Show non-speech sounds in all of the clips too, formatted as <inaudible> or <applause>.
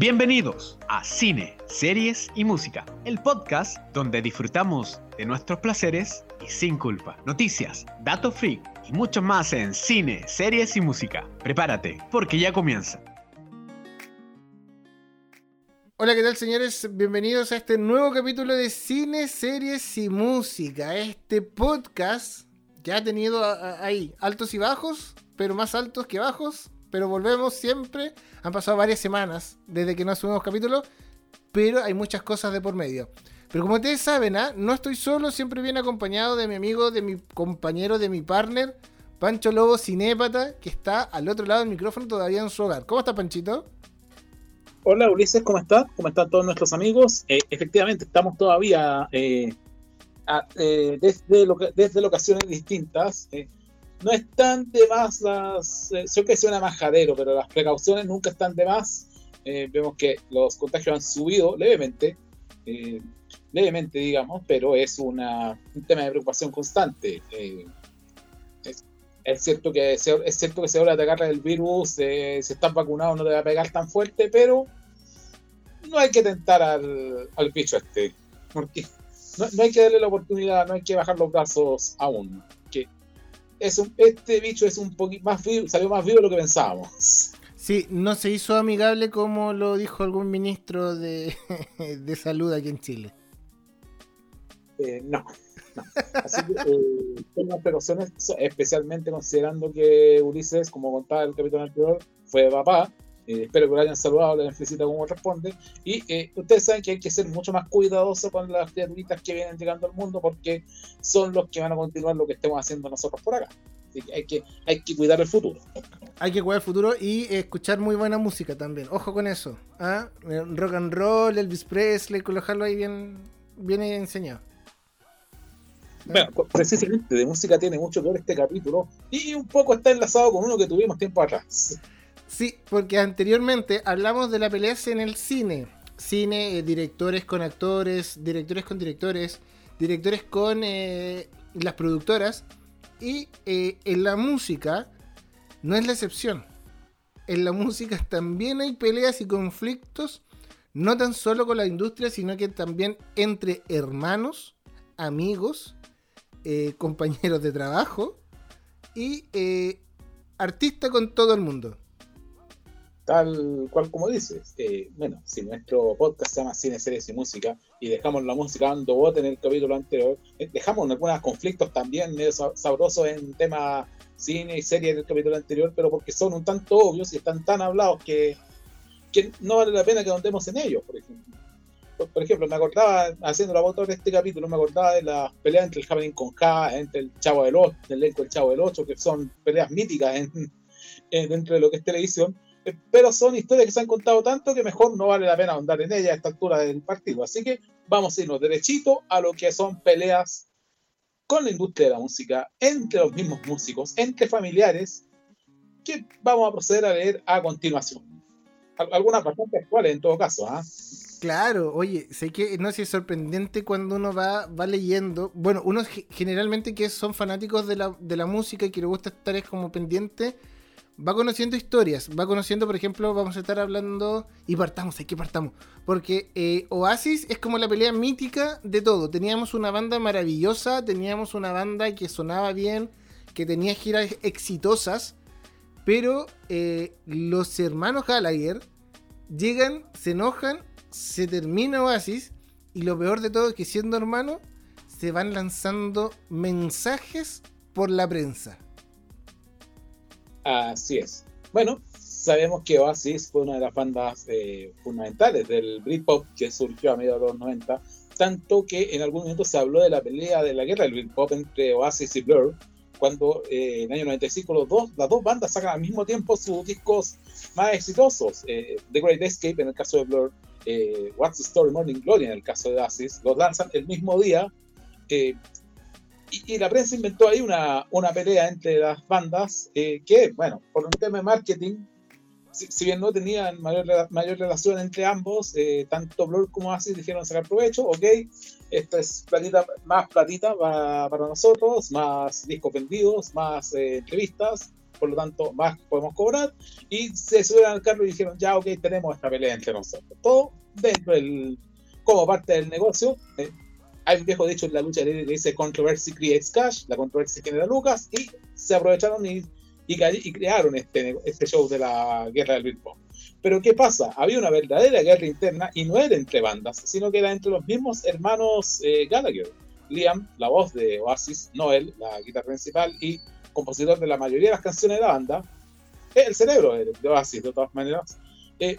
Bienvenidos a Cine, Series y Música, el podcast donde disfrutamos de nuestros placeres y sin culpa. Noticias, datos freak y mucho más en Cine, Series y Música. Prepárate, porque ya comienza. Hola, ¿qué tal señores? Bienvenidos a este nuevo capítulo de Cine, Series y Música. Este podcast que ha tenido ahí altos y bajos, pero más altos que bajos, pero volvemos siempre. Han pasado varias semanas desde que no subimos capítulo, pero hay muchas cosas de por medio. Pero como ustedes saben, ¿ah? no estoy solo, siempre bien acompañado de mi amigo, de mi compañero, de mi partner, Pancho Lobo Cinépata, que está al otro lado del micrófono todavía en su hogar. ¿Cómo está Panchito? Hola Ulises, ¿cómo estás? ¿Cómo están todos nuestros amigos? Eh, efectivamente, estamos todavía eh, eh, desde, desde locaciones distintas. No están de más las. sé que suena majadero, pero las precauciones nunca están de más. vemos que los contagios han subido levemente, levemente, digamos, pero es una, un tema de preocupación constante. Es, cierto que se, es cierto que se habla de atacar el virus, si estás vacunado no te va a pegar tan fuerte, pero no hay que tentar al, al bicho este, porque no, hay que darle la oportunidad, no hay que bajar los brazos aún. Es un, este bicho es un poquito más vivo, salió más vivo de lo que pensábamos. Sí, no se hizo amigable como lo dijo algún ministro de, <laughs> de salud aquí en Chile. Eh, no, Así que eh, precauciones, especialmente considerando que Ulises, como contaba el capítulo anterior, fue papá eh, espero que lo hayan saludado, le hayan felicitado como responde. Y eh, ustedes saben que hay que ser mucho más cuidadoso con las criaturitas que vienen llegando al mundo porque son los que van a continuar lo que estemos haciendo nosotros por acá. Así que hay que, hay que cuidar el futuro. Hay que cuidar el futuro y escuchar muy buena música también. Ojo con eso. ¿ah? Rock and roll, Elvis Presley, colocarlo ahí bien, bien enseñado. Bueno, precisamente de música tiene mucho que ver este capítulo y un poco está enlazado con uno que tuvimos tiempo atrás. Sí, porque anteriormente hablamos de la pelea en el cine. Cine, eh, directores con actores, directores con directores, directores con eh, las productoras. Y eh, en la música no es la excepción. En la música también hay peleas y conflictos, no tan solo con la industria, sino que también entre hermanos, amigos, compañeros de trabajo y artistas con todo el mundo tal cual como dices. Eh, bueno, si nuestro podcast se llama Cine, Series y Música y dejamos la música dando voz en el capítulo anterior, eh, dejamos algunos conflictos también medio sabrosos en tema cine y serie en el capítulo anterior, pero porque son un tanto obvios y están tan hablados que, que no vale la pena que andemos en ellos, por ejemplo. Por, ejemplo, me acordaba, haciendo la voz de este capítulo, me acordaba de las peleas entre el Javelin con K, entre el Chavo del 8, el elenco del Chavo del 8, que son peleas míticas dentro de lo que es televisión pero son historias que se han contado tanto que mejor no vale la pena ahondar en ellas a esta altura del partido. Así que vamos a irnos derechito a lo que son peleas con la industria de la música, entre los mismos músicos, entre familiares, que vamos a proceder a leer a continuación. Algunas bastante actuales en todo caso. ¿ah? Claro, oye, sé que no sé si es sorprendente cuando uno va, va leyendo. Bueno, uno generalmente que son fanáticos de la, de la música y que le gusta estar es como pendiente va conociendo historias, va conociendo, por ejemplo, vamos a estar hablando y partamos, hay que partamos, porque eh, Oasis es como la pelea mítica de todo. Teníamos una banda maravillosa, teníamos una banda que sonaba bien, que tenía giras exitosas, pero eh, los hermanos Gallagher llegan, se enojan, se termina Oasis y lo peor de todo es que siendo hermanos se van lanzando mensajes por la prensa. Así es. Bueno, sabemos que Oasis fue una de las bandas eh, fundamentales del Britpop que surgió a mediados de los 90, tanto que en algún momento se habló de la pelea de la guerra del Britpop entre Oasis y Blur, cuando eh, en el año 95 los dos, las dos bandas sacan al mismo tiempo sus discos más exitosos. Eh, the Great Escape en el caso de Blur, What's the Story Morning Glory en el caso de Oasis, los lanzan el mismo día y, la prensa inventó ahí una, una pelea entre las bandas eh, que, bueno, por un tema de marketing, si, bien no tenían mayor, mayor relación entre ambos, eh, tanto Blur como Asis dijeron sacar provecho, ok, esta es platita, más platita para, para nosotros, más discos vendidos, más eh, entrevistas, por lo tanto, más podemos cobrar. Y se subieron al carro y dijeron, ya, ok, tenemos esta pelea entre nosotros. Todo dentro del, como parte del negocio. Eh, un viejo dicho en la lucha que dice controversy creates cash, la controversia genera lucas, y se aprovecharon y, y, crearon este, este show de la guerra del Beer Pero ¿qué pasa? Había una verdadera guerra interna y no era entre bandas, sino que era entre los mismos hermanos eh, Gallagher. Liam, la voz de Oasis, Noel, la guitarra principal y compositor de la mayoría de las canciones de la banda, el cerebro de, Oasis, de todas maneras, eh,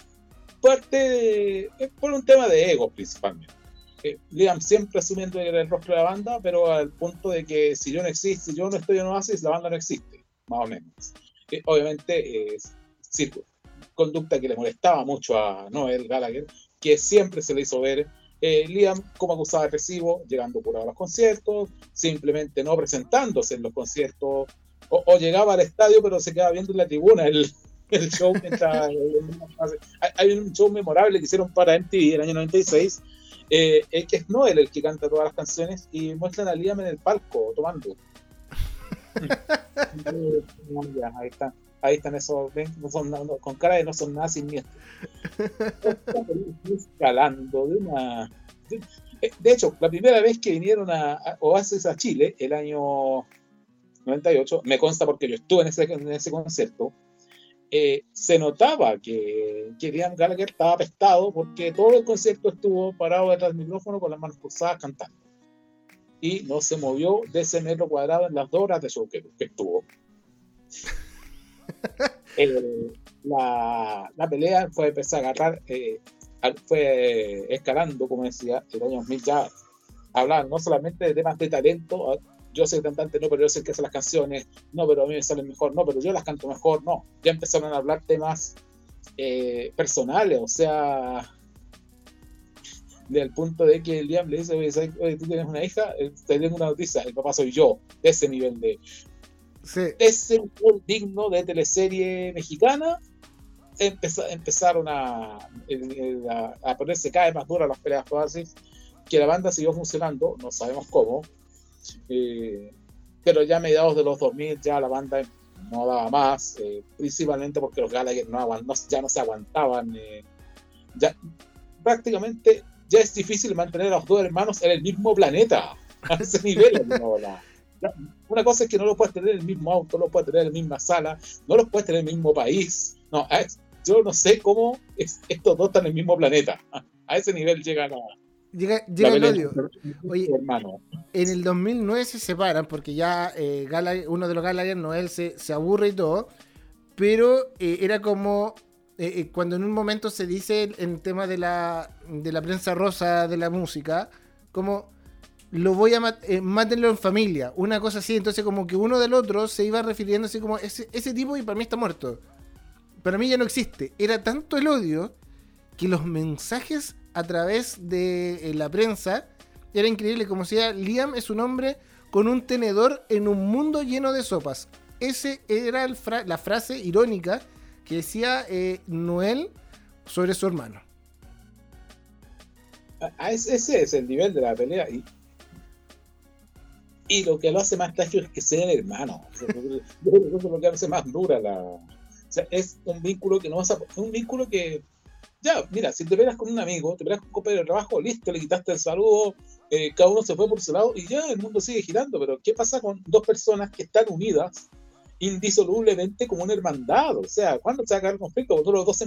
parte por un tema de ego principalmente. Eh, Liam siempre asumiendo que era el rostro de la banda, pero al punto de que si yo no existo, si yo no estoy en Oasis, la banda no existe, más o menos. Eh, obviamente, es conducta que le molestaba mucho a Noel Gallagher, que siempre se le hizo ver eh, Liam como acusado agresivo, llegando por a los conciertos, simplemente no presentándose en los conciertos, o, llegaba al estadio pero se quedaba viendo en la tribuna el, <laughs> el show mientras, <laughs> hay, un show memorable que hicieron para MTV el año 96 eh, es que es Noel el que canta todas las canciones y muestran a Liam en el palco tomando. <laughs> Ahí está ahí están esos ven, con cara de no son nada sin miedo escalando de una eh, de, hecho la primera vez que vinieron a, a, Oasis a Chile el año 98 me consta porque yo estuve en ese, en ese concierto eh, se notaba que, que Liam Gallagher estaba apestado porque todo el concierto estuvo parado detrás del micrófono con las manos cruzadas cantando. Y no se movió de ese metro cuadrado en las dos horas de show que, estuvo. <laughs> la, la, pelea fue empezar a agarrar, eh, fue escalando, como decía, el año 2000 ya hablar no solamente de temas de talento, yo soy cantante, no, pero yo sé que hace las canciones, no, pero a mí me salen mejor, no, pero yo las canto mejor, no. Ya empezaron a hablar temas eh, personales, o sea, del punto de que el Liam le dice, oye, tú tienes una hija, eh, te tengo una noticia, el papá soy yo, de ese nivel de... Sí. Ese nivel digno de teleserie mexicana, empezaron a, a, ponerse cada vez más duras las peleas así, que la banda siguió funcionando, no sabemos cómo, eh, pero ya a mediados de los 2000 ya la banda no daba más, eh, principalmente porque los Gallagher no, ya no se aguantaban. Eh, ya, prácticamente ya es difícil mantener a los dos hermanos en el mismo planeta, <laughs> a ese nivel. una cosa es que no los puedes tener en el mismo auto, no los puedes tener en la misma sala, no los puedes tener en el mismo país. No, yo no sé cómo estos dos están en el mismo planeta. <laughs> A ese nivel llegan a, Llega, el odio. Oye, en el 2009 se separan porque ya eh, uno de los Gallagher, Noel, se, se aburre y todo. Pero eh, era como eh, cuando en un momento se dice en tema de la, de la prensa rosa de la música, como lo voy a matarlo en familia, una cosa así. Entonces, como que uno del otro se iba refiriendo así como ese, ese tipo y para mí está muerto. Para mí ya no existe. Era tanto el odio que los mensajes a través de eh, la prensa. Era increíble, como decía, Liam es un hombre con un tenedor en un mundo lleno de sopas. Ese era la frase irónica que decía eh, Noel sobre su hermano. ese es el nivel de la pelea. Y, lo que lo hace más trágico es que sea el hermano. <laughs> eso es lo que hace más dura la. es un vínculo que no vas a. Un vínculo que ya, mira, si te peleas con un amigo, te peleas con un compañero de trabajo, listo, le quitaste el saludo, eh, cada uno se fue por su lado y ya el mundo sigue girando. Pero, ¿qué pasa con dos personas que están unidas indisolublemente como una hermandad? O sea, ¿cuándo se va a acabar el conflicto? Cuando los dos,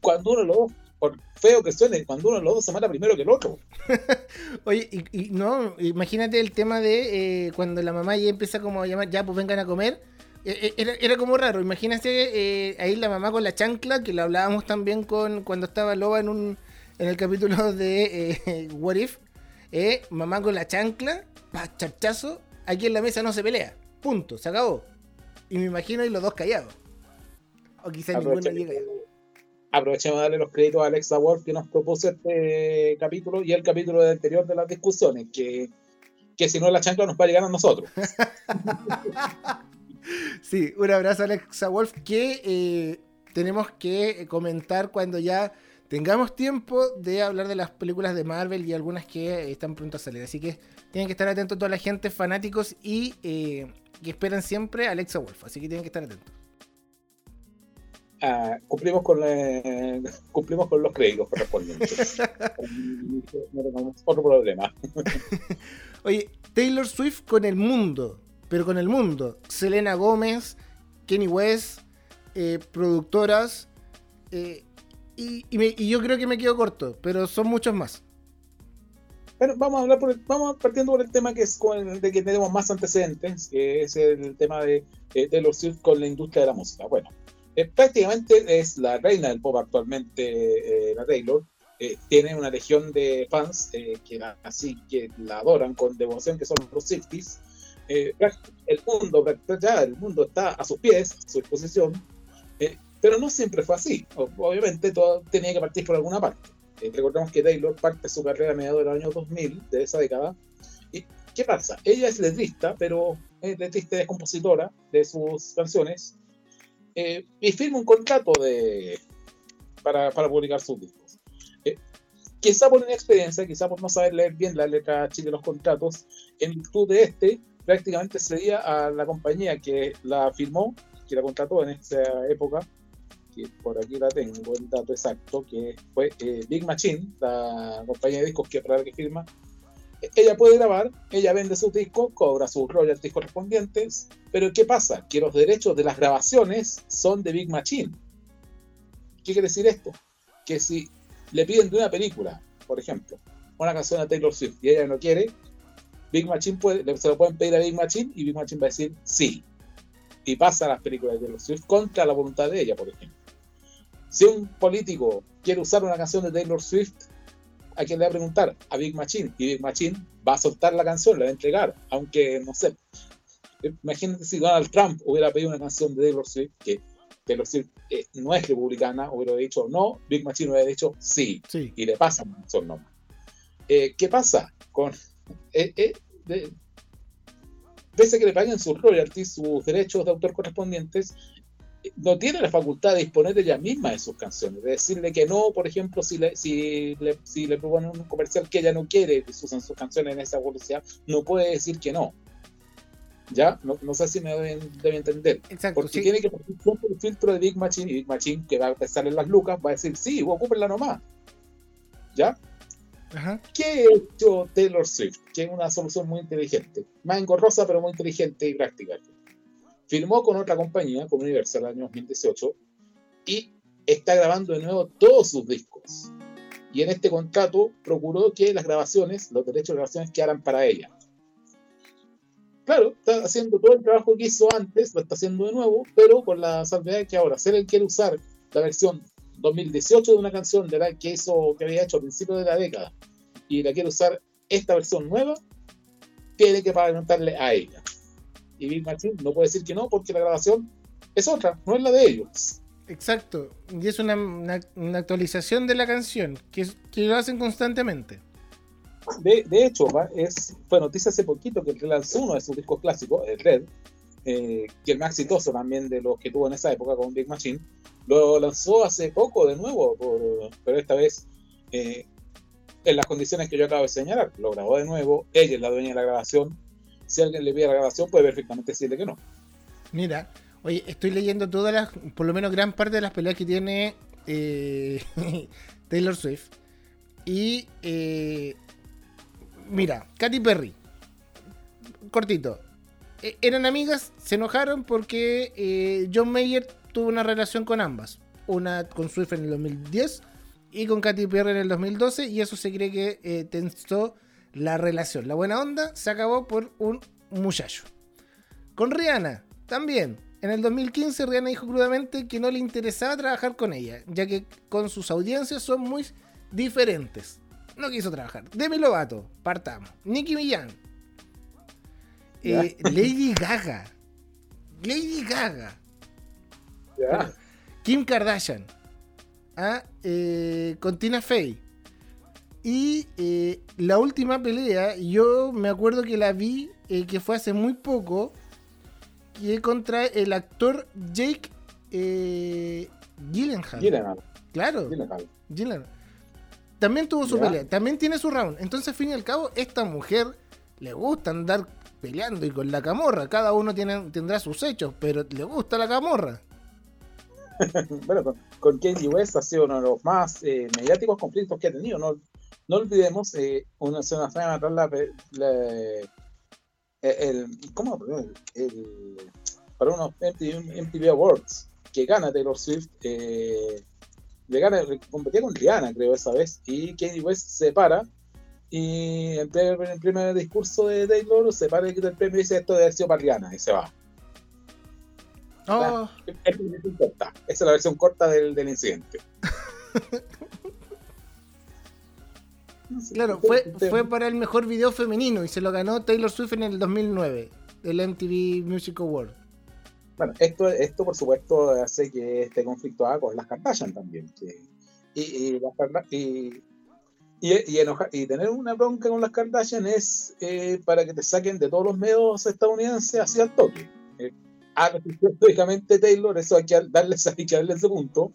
cuando uno de los dos por feo que suene, cuando uno de los dos se mata primero que el otro. <laughs> Oye, y, no, imagínate el tema de eh, cuando la mamá ya empieza como a llamar, ya pues vengan a comer eh, eh, era, como raro, imagínate eh, ahí la mamá con la chancla, que lo hablábamos también con cuando estaba Loba en un en el capítulo de What If. mamá con la chancla, pa, charchazo, aquí en la mesa no se pelea. Punto, se acabó. Y me imagino y los dos callados. O quizás ninguno llega Aprovechemos de darle los créditos a Alexa Wolf que nos propuso este capítulo y el capítulo anterior de las discusiones, que, que si no la chancla nos va a llegar a nosotros. <laughs> Sí, un abrazo a Alexa Wolf que eh, tenemos que comentar cuando ya tengamos tiempo de hablar de las películas de Marvel y algunas que están pronto a salir. Así que tienen que estar atentos toda la gente, fanáticos y eh, que esperan siempre a Alexa Wolf. Así que tienen que estar atentos. Ah, cumplimos con <laughs> cumplimos con los créditos correspondientes. <laughs> otro problema. Oye, Taylor Swift con el mundo, pero con el mundo. Selena Gómez, Kenny West, eh, productoras. Eh, y, yo creo que me quedo corto, pero son muchos más. Bueno, vamos a hablar por vamos partiendo por el tema que es con de que tenemos más antecedentes, que es el tema de, de Taylor Swift con la industria de la música. Bueno, eh, prácticamente es la reina del pop actualmente, eh, la Taylor. Tiene una legión de fans que así que la adoran con devoción, que son los 60s. el mundo, ya el mundo está a sus pies, a su disposición, pero no siempre fue así. Obviamente todo tenía que partir por alguna parte. recordemos que Taylor parte su carrera a mediados del año 2000, de esa década. ¿Y qué pasa? Ella es letrista, pero es letrista es compositora de sus canciones eh, y firma un contrato de, para, para publicar sus discos. Eh, quizá por inexperiencia, quizá por no saber leer bien la letra de los contratos, en virtud de este, prácticamente sería a la compañía que la firmó, que la contrató en esa época, que por aquí la tengo el dato exacto, que fue eh, Big Machine, la compañía de discos que para la que firma, ella puede grabar, ella vende sus discos, cobra sus royalties correspondientes, pero ¿qué pasa? Que los derechos de las grabaciones son de Big Machine. ¿Qué quiere decir esto? Que si le piden de una película, por ejemplo, una canción a Taylor Swift y ella no quiere, Big Machine puede, se lo pueden pedir a Big Machine y Big Machine va a decir sí. Y pasa a las películas de Taylor Swift contra la voluntad de ella, por ejemplo. Si un político quiere usar una canción de Taylor Swift a quién le va a preguntar a Big Machine y Big Machine va a soltar la canción, la va a entregar, aunque no sé. Imagínate si Donald Trump hubiera pedido una canción de Taylor Swift que Taylor Swift eh, no es republicana, hubiera dicho no, Big Machine hubiera dicho sí, y le pasa la canción nomás. Eh, ¿Qué pasa con eh, eh pese a que le paguen sus royalties, sus derechos de autor correspondientes, no tiene la facultad de disponer de ella misma de sus canciones, de decirle que no, por ejemplo, si le, si le, si le proponen un comercial que ella no quiere que se usen sus canciones en esa publicidad, no puede decir que no. ¿Ya? No, no sé si me deben, entender. Exacto, Porque tiene que poner el filtro de Big Machine y Big Machine, que va a empezar en las lucas, va a decir, sí, ocúpenla nomás. ¿Ya? Ajá. ¿Qué ha hecho Taylor Swift? Que es una solución muy inteligente. Más engorrosa, pero muy inteligente y práctica firmó con otra compañía, con Universal, el año 2018, y está grabando de nuevo todos sus discos. Y en este contrato procuró que las grabaciones, los derechos de grabaciones quedaran para ella. Claro, está haciendo todo el trabajo que hizo antes, lo está haciendo de nuevo, pero con la salvedad de que ahora, si él quiere usar la versión 2018 de una canción de la que hizo, que había hecho a principios de la década, y la quiere usar esta versión nueva, tiene que preguntarle a ella y Big Machine no puede decir que no porque la grabación es otra, no es la de ellos. Exacto, y es una, una, actualización de la canción que, que, lo hacen constantemente. De, de hecho, es, fue noticia hace poquito que lanzó uno de sus discos clásicos, el Red, eh, que el más exitoso también de los que tuvo en esa época con Big Machine, lo lanzó hace poco de nuevo, pero esta vez eh, en las condiciones que yo acabo de señalar. Lo grabó de nuevo, ella es la dueña de la grabación, si alguien le pide la grabación, puede perfectamente decirle que no. Mira, oye, estoy leyendo todas las, por lo menos gran parte de las peleas que tiene eh, <laughs> Taylor Swift. Y eh, mira, Katy Perry, cortito. E, eran amigas, se enojaron porque John Mayer tuvo una relación con ambas. Una con Swift en el 2010 y con Katy Perry en el 2012. Y eso se cree que tensó la relación, la buena onda, se acabó por un muchacho. Con Rihanna, también. En el 2015 Rihanna dijo crudamente que no le interesaba trabajar con ella, ya que con sus audiencias son muy diferentes. No quiso trabajar. Demi Lovato, partamos. Nicki Millán. Eh, Lady Gaga. Lady Gaga. Kim Kardashian. Ah, eh, con Tina Fey. Y eh, la última pelea, yo me acuerdo que la vi, eh, que fue hace muy poco, que contra el actor Jake eh, Gyllenhaal. Gyllenhaal. Claro. Jean También tuvo su pelea, también tiene su round. Entonces, al fin y al cabo, esta mujer le gusta andar peleando y con la camorra. Cada uno tiene, tendrá sus hechos, pero le gusta la camorra. <laughs> bueno, con, con West ha sido uno de los más eh, mediáticos conflictos que ha tenido. No, no olvidemos, eh, una semana atrás, la, eh, el, ¿cómo? Para unos MTV, Awards que gana Taylor Swift, eh, le gana, competía con Rihanna, creo, esa vez, y Kanye West se para. Y en, el primer discurso de Taylor se para y el premio y dice esto debe haber sido para Rihanna y se va. Oh. Esa es la versión corta del, del incidente. <laughs> Claro, fue, fue para el mejor video femenino y se lo ganó Taylor Swift en el 2009, el MTV Music Award. Bueno, esto, esto por supuesto hace que este conflicto haga con las Kardashian también. y, y, y, y, tener una bronca con las Kardashian es eh, para que te saquen de todos los medios estadounidenses hacia el toque. Ah, <laughs> lógicamente Taylor, eso hay que darle, <laughs> hay que darle ese punto.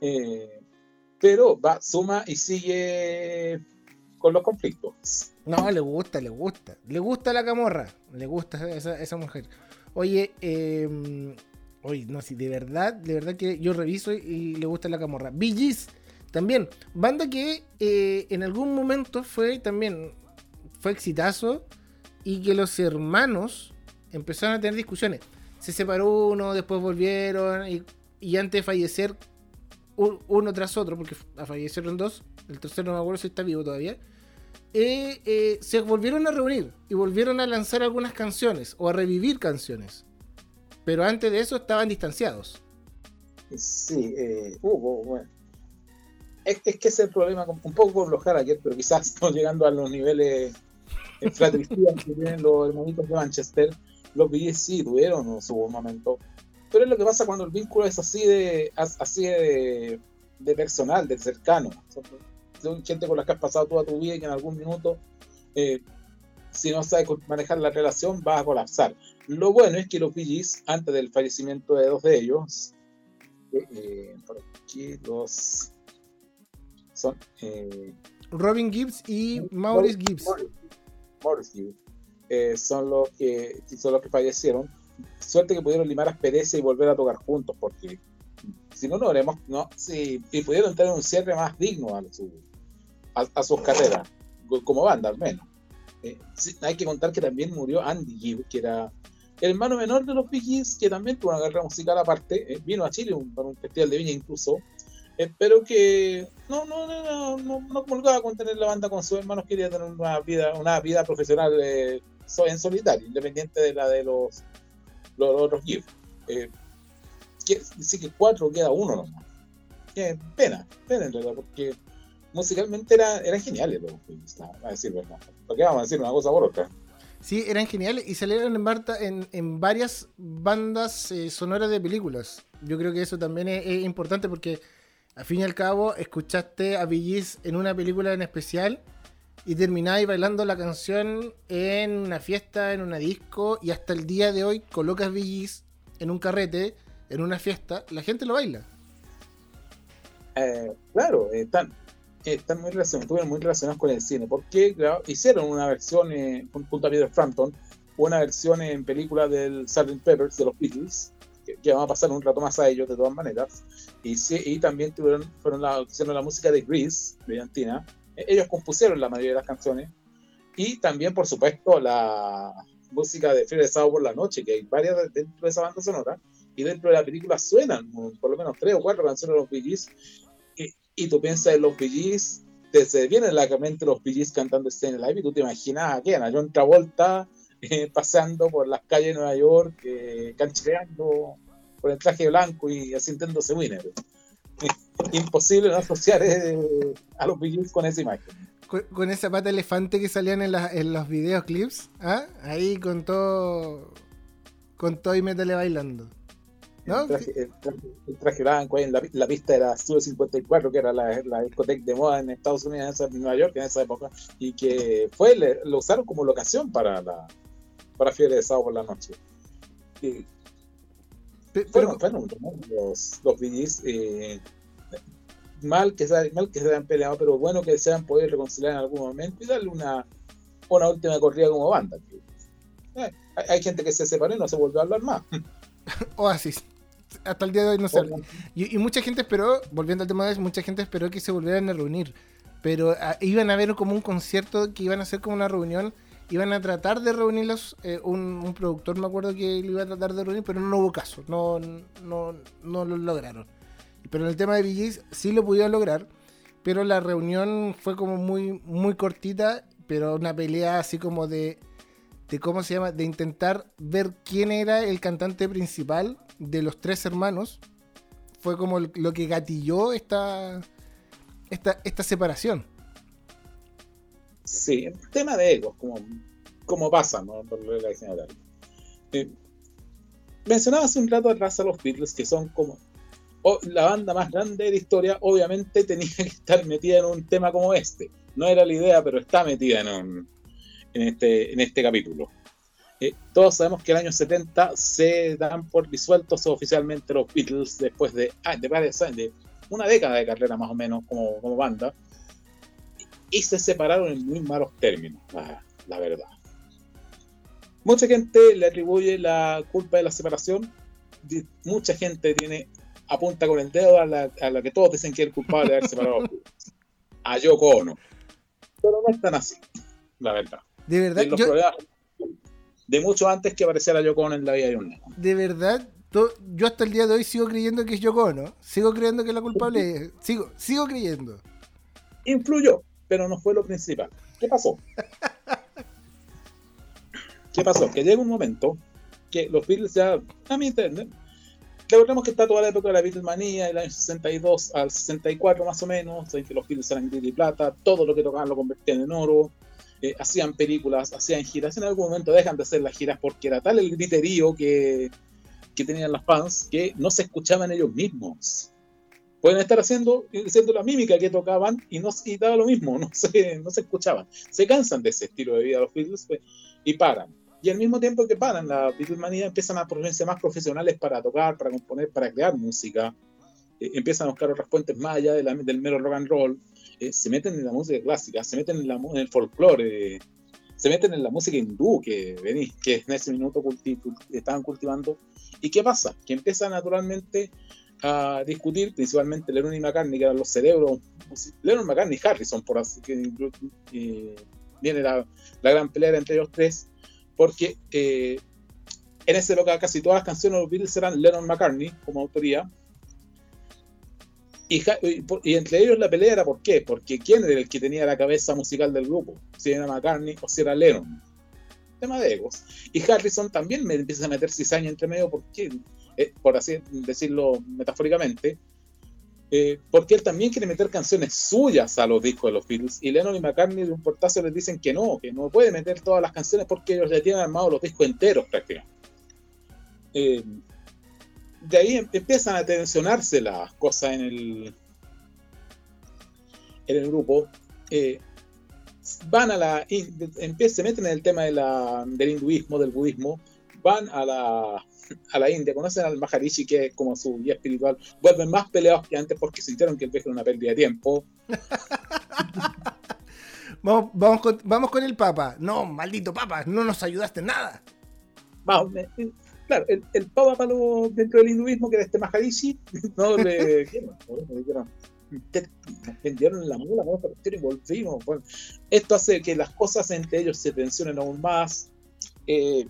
Eh, pero va, suma y sigue con los conflictos. No, le gusta, le gusta. Le gusta la camorra. Le gusta esa, esa mujer. Oye, eh, oye, no, si de verdad, de verdad que yo reviso y, le gusta la camorra. Bee también. Banda que eh, en algún momento fue también, fue exitazo y que los hermanos empezaron a tener discusiones. Se separó uno, después volvieron y, antes de fallecer uno tras otro, porque fallecieron dos, el tercero no me acuerdo si está vivo todavía, eh, eh, se volvieron a reunir y volvieron a lanzar algunas canciones o a revivir canciones. Pero antes de eso estaban distanciados. Sí, eh, hubo, bueno. Es, que ese es el problema, un poco con los Harrier, pero quizás <laughs> no llegando a los niveles fratricidas que tienen los hermanitos de Manchester. Los BG sí tuvieron su momento pero es lo que pasa cuando el vínculo es así de, así de, personal, de cercano. Son gente con la que has pasado toda tu vida y que en algún minuto, eh, si no sabes manejar la relación, vas a colapsar. Lo bueno es que los VGs, antes del fallecimiento de dos de ellos, eh, eh, por aquí los son Robin Gibbs y Maurice Gibbs. Maurice, Gibbs. Son los que son los que fallecieron suerte que pudieron limar aspereza y volver a tocar juntos, porque si no, no haremos, no, si, pudieron tener un cierre más digno a, su, a, sus carreras, como banda al menos. Eh, hay que contar que también murió Andy Gibb, que era el hermano menor de los Bee que también tuvo una carrera musical aparte, eh, vino a Chile para un festival de viña incluso, eh, pero que no, no, no, no, no con tener la banda con sus hermanos, quería tener una vida, una vida profesional en solitario, independiente de la de los los, otros GIF. Eh, dice que cuatro queda uno nomás. Qué pena, pena en realidad, porque musicalmente era, eran geniales los a decir verdad. Porque vamos a decir una cosa por otra. Sí, eran geniales y salieron en, Marta, en, en varias bandas eh, sonoras de películas. Yo creo que eso también es, importante porque, al fin y al cabo, escuchaste a Billys en una película en especial y termináis bailando la canción en una fiesta, en una disco, y hasta el día de hoy colocas Billys en un carrete, en una fiesta, la gente lo baila. Eh, claro, están, están muy relacionados, muy relacionados con el cine, porque hicieron una versión eh, junto a Peter Frampton, una versión en película del Sgt. Peppers de los Beatles, que, que, a pasar un rato más a ellos de todas maneras, y, y también tuvieron, fueron la, hicieron la música de Grease, brillantina, ellos compusieron la mayoría de las canciones. Y también, por supuesto, la música de Fiebre de Sábado por la Noche, que hay varias dentro de esa banda sonora. Y dentro de la película suenan por lo menos tres o cuatro canciones de los Bee Y, y, tú piensas en los Bee se vienen en la mente los Bee cantando Stay Live y tú te imaginas a quién, a John Travolta <laughs> eh, paseando por las calles de Nueva York, eh, canchereando por el traje blanco y sintiéndose winner imposible no asociar eh, a los Beatles con esa imagen. Con, esa pata elefante que salían en, en los videoclips, ¿ah? ahí con todo con todo y métale bailando. ¿no? El, traje, blanco, en la, la, pista era Sube 54, que era la, la, discoteca de moda en Estados Unidos, en, Nueva York en esa época, y que fue lo usaron como locación para la para Fiebre de Sábado por la noche. Y, pero, bueno, los, los eh, mal que, se, mal que se hayan peleado, pero bueno que se hayan podido reconciliar en algún momento y darle una, una última corrida como banda. Eh, hay, gente que se separó y no se volvió a hablar más. <laughs> Oasis. Hasta el día de hoy no se y, y, mucha gente esperó, volviendo al tema de eso, mucha gente esperó que se volvieran a reunir. Pero ah, iban a ver como un concierto que iban a hacer como una reunión. Iban a tratar de reunirlos. Eh, un, productor me acuerdo que lo iba a tratar de reunir, pero no hubo caso. No, no, no lo lograron. Pero en el tema de VGs sí lo pudieron lograr. Pero la reunión fue como muy, muy cortita. Pero una pelea así como de de cómo se llama, de intentar ver quién era el cantante principal de los tres hermanos, fue como lo que gatilló esta, esta, esta separación. Sí, tema de egos, como, como pasa, ¿no? Por la eh, mencionaba hace un rato atrás a los Beatles, que son como la banda más grande de la historia, obviamente tenía que estar metida en un tema como este. No era la idea, pero está metida en este, en este capítulo. Eh, todos sabemos que el año 70 se dan por disueltos oficialmente los Beatles después de, ah, de, una década de carrera más o menos como banda y se separaron en muy malos términos, la, verdad. Mucha gente le atribuye la culpa de la separación, mucha gente tiene apunta con el dedo a la, a la que todos dicen que es el culpable de haber separado a Yoko Ono. Pero no es tan así, la verdad. De verdad, de mucho antes que apareciera Yoko Ono en la vida de un De verdad, yo hasta el día de hoy sigo creyendo que es Yoko Ono. Sigo creyendo que es la culpable es. Sigo, sigo creyendo. Influyó, pero no fue lo principal. ¿Qué pasó? <laughs> ¿Qué pasó? Que llega un momento que los Beatles ya, a mi entender, recordemos que está toda la época de la Beatlemanía, el año 62 al 64 más o menos, en que los Beatles eran gris y plata, todo lo que tocaban lo convertían en oro, eh, hacían películas, hacían giras, en algún momento dejan de hacer las giras porque era tal el griterío que, que tenían las fans que no se escuchaban ellos mismos. Pueden estar haciendo, haciendo la mímica que tocaban y no y daba lo mismo, <laughs> no se, no se escuchaban. Se cansan de ese estilo de vida los Beatles pues, y paran. Y al mismo tiempo que paran, la Beatlemanía empiezan a ponerse más profesionales para tocar, para componer, para crear música. Eh, empiezan a buscar otras fuentes más allá del mero rock and roll. Eh, se meten en la música clásica, se meten en, la, en el folclore, se meten en la música hindú que, que en ese minuto estaban cultivando. ¿Y qué pasa? Que empieza naturalmente a discutir, principalmente Lennon y McCartney, que eran los cerebros, Lennon, McCartney y Harrison, por así que eh, viene la, la, gran pelea entre ellos tres, porque eh, en esa época casi todas las canciones de los Beatles eran Lennon McCartney como autoría, y, entre ellos la pelea era ¿por qué? Porque quién era el que tenía la cabeza musical del grupo, si era McCartney o si era Lennon. Tema de egos. Y Harrison también me empieza a meter cizaña entre medio, porque, eh, por así decirlo metafóricamente, eh, porque él también quiere meter canciones suyas a los discos de los Beatles. Y Lennon y McCartney de un portazo les dicen que no, que no puede meter todas las canciones porque ellos ya tienen armados los discos enteros prácticamente. Eh, de ahí em, empiezan a tensionarse las cosas en el, en el grupo. Eh, van a la. Empiezan, se meten en el tema de la, del hinduismo, del budismo. Van a la, a la India, conocen al Maharishi, que es como su guía espiritual. Vuelven más peleados que antes porque sintieron que el viaje era una pérdida de tiempo. <laughs> vamos, vamos, con, vamos con el Papa. No, maldito Papa, no nos ayudaste en nada. Vamos, claro, el, el Papa para dentro del hinduismo, que era este Maharishi, <laughs> no le vendieron la mula, y volvimos. esto hace que las cosas entre ellos se tensionen aún más. Eh,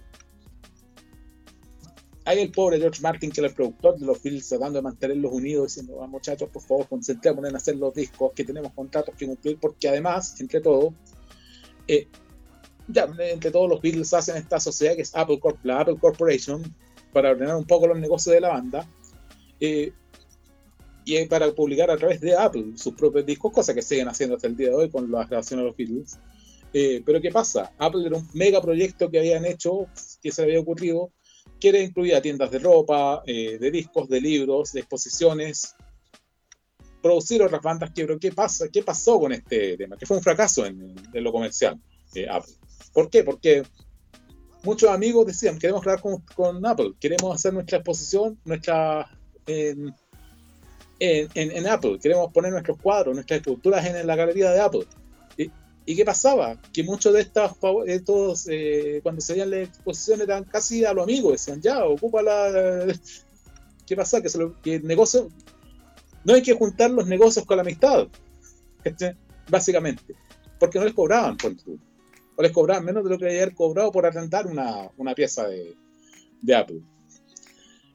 hay el pobre George Martin, que era el productor de los Beatles, tratando de mantenerlos unidos, diciendo, muchachos, por favor, concentrémonos en hacer los discos, que tenemos contratos que cumplir, porque además, entre todo, eh, ya, entre todos los Beatles hacen esta sociedad que es Apple Corp, la Apple Corporation, para ordenar un poco los negocios de la banda, eh, y para publicar a través de Apple sus propios discos, cosa que siguen haciendo hasta el día de hoy con las grabaciones de los Beatles. Eh, pero ¿qué pasa? Apple era un mega proyecto que habían hecho, que se había ocurrido, que era incluir tiendas de ropa, eh, de discos, de libros, de exposiciones, producir otras bandas. Que, ¿qué, pasa? ¿Qué pasó con este tema? Que fue un fracaso en, en lo comercial, Apple. ¿Por qué? Porque muchos amigos decían, queremos grabar con, Apple, queremos hacer nuestra exposición, nuestra... en, Apple, queremos poner nuestros cuadros, nuestras esculturas en, la galería de Apple. ¿Y, qué pasaba? Que muchos de estos, estos eh, cuando se veían las exposiciones, eran casi a lo amigo, decían, ya, ocupa la... <laughs> ¿Qué pasa? Que, el negocio... No hay que juntar los negocios con la amistad, básicamente, porque no les cobraban por el o les cobraban menos de lo que había cobrado por arrendar una, una pieza de, de Apple.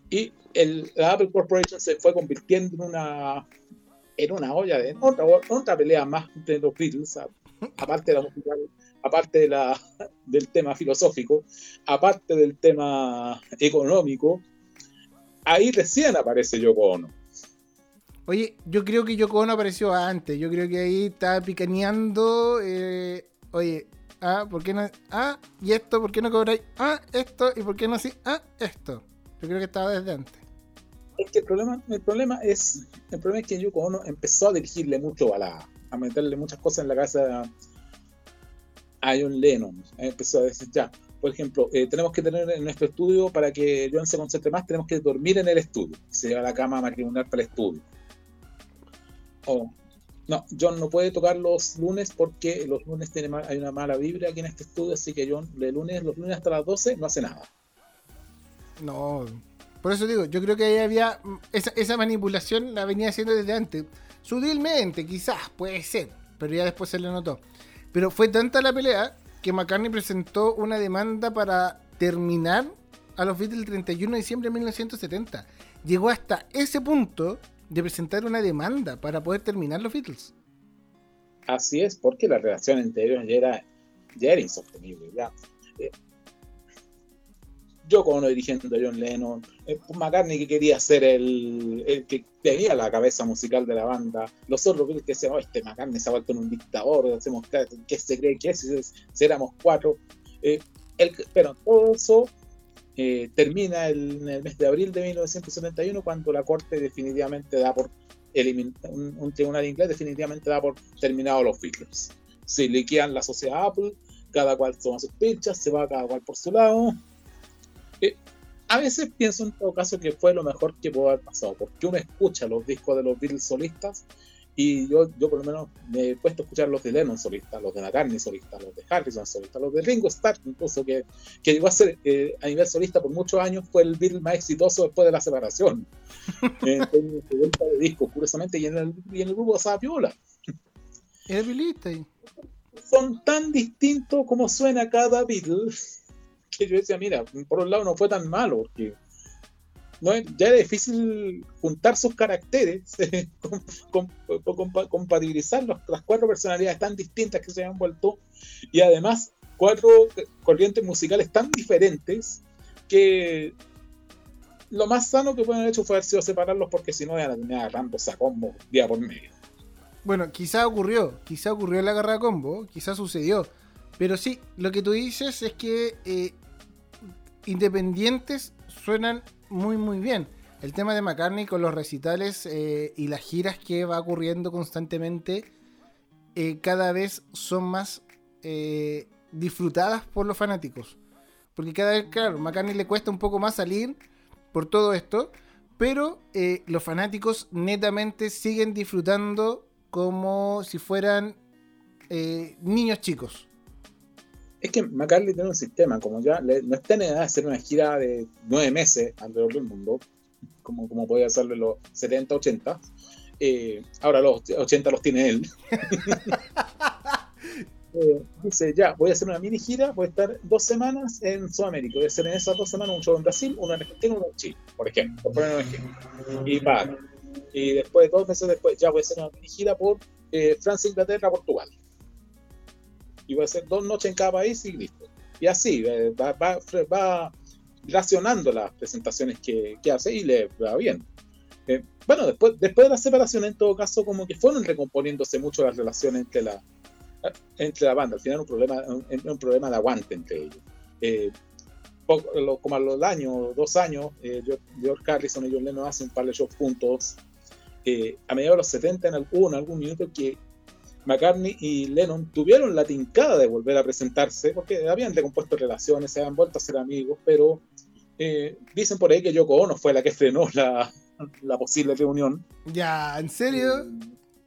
Y el, la Apple Corporation se fue convirtiendo en una, en una olla de otra, otra pelea más entre los Beatles, <laughs> aparte de la musical, aparte de la, <laughs> del tema filosófico, aparte del tema económico. Ahí recién aparece Yoko Ono. Oye, yo creo que Yoko Ono apareció antes. Yo creo que ahí está picaneando. Eh, oye, ah, ¿por qué no? Ah, y esto, ¿por qué no cobráis? Ah, esto, y ¿por qué no sí? Ah, esto. Yo creo que estaba desde antes. Es que el problema, el problema es, el problema es que Yoko Ono empezó a dirigirle mucho a la, a meterle muchas cosas en la cabeza a John Lennon. Empezó a decir, ya, por ejemplo, eh, tenemos que tener en nuestro estudio para que John se concentre más, tenemos que dormir en el estudio. Se lleva la cama matrimonial para el estudio. O, no, John no puede tocar los lunes porque los lunes tiene hay una mala vibra aquí en este estudio, así que John de lunes, los lunes hasta las 12 no hace nada. No, por eso digo, yo creo que ahí había. Esa, manipulación la venía haciendo desde antes. Sutilmente, quizás, puede ser. Pero ya después se le notó. Pero fue tanta la pelea que McCartney presentó una demanda para terminar a los Beatles el 31 de diciembre de 1970. Llegó hasta ese punto de presentar una demanda para poder terminar los Beatles. Así es, porque la relación entre ellos ya era, ya era insostenible. Ya. Yo como no dirigiendo a John Lennon, eh, McCartney que quería ser el, que tenía la cabeza musical de la banda, los otros que decían, oh, este McCartney se ha vuelto un dictador, hacemos ¿qué se cree que es? Si, éramos cuatro. Eh, pero todo eso eh, termina en el mes de abril de 1971 cuando la corte definitivamente da por un, un, tribunal inglés definitivamente da por terminado los Beatles. Se liquidan la sociedad Apple, cada cual toma sus pinchas, se va cada cual por su lado a veces pienso en todo caso que fue lo mejor que pudo haber pasado, porque uno escucha los discos de los Beatles solistas y yo, yo por lo menos me he puesto a escuchar los de Lennon solistas, los de McCartney solistas, los de Harrison solistas, los de Ringo Starr incluso, que, que llegó a ser eh, a nivel solista por muchos años, fue el Beatle más exitoso después de la separación. en de discos, curiosamente, y en el, y en el grupo de Piola. Es Son tan distintos como suena cada Beatle que yo decía, mira, por un lado no fue tan malo, porque no, ya era difícil juntar sus caracteres, <laughs> compatibilizar las cuatro personalidades tan distintas que se han vuelto, y además cuatro corrientes musicales tan diferentes que lo más sano que pueden haber hecho fue haber sido separarlos porque si no ya tenía agarrando a combo día por medio. Bueno, quizá ocurrió, quizá ocurrió la guerra combo, quizá sucedió. Pero sí, lo que tú dices es que eh, independientes suenan muy muy bien. El tema de McCartney con los recitales eh, y las giras que va ocurriendo constantemente eh, cada vez son más disfrutadas por los fanáticos. Porque cada vez, claro, McCartney le cuesta un poco más salir por todo esto, pero los fanáticos netamente siguen disfrutando como si fueran niños chicos es que McCartney tiene un sistema, como ya no está en edad de hacer una gira de nueve meses alrededor del mundo, como, como podía hacerlo en los 70, 80. Eh, ahora los 80 los tiene él. <laughs> Eh, dice, ya, voy a hacer una mini gira, voy a estar dos semanas en Sudamérica, voy a hacer en esas dos semanas un show en Brasil, uno en Argentina, uno en Chile, por ejemplo, por poner un ejemplo. Y para. Y después, dos meses después, ya voy a hacer una mini gira por eh, Francia, Inglaterra, Portugal y va a ser dos noches en cada país y listo. Y así, eh, va, va, va racionando las presentaciones que, que, hace y le va bien. Eh, bueno, después, después de la separación, en todo caso, como que fueron recomponiéndose mucho las relaciones entre la, entre la banda. Al final, un problema, un, un problema de aguante entre ellos. Eh, como a los años, dos años, George Harrison y John Lennon hacen un par de shows juntos. a mediados de los 70, en algún, algún minuto, que McCartney y Lennon tuvieron la tincada de volver a presentarse, porque habían recompuesto relaciones, se habían vuelto a ser amigos, pero eh, dicen por ahí que Yoko Ono fue la que frenó la, la posible reunión. Ya, ¿en serio?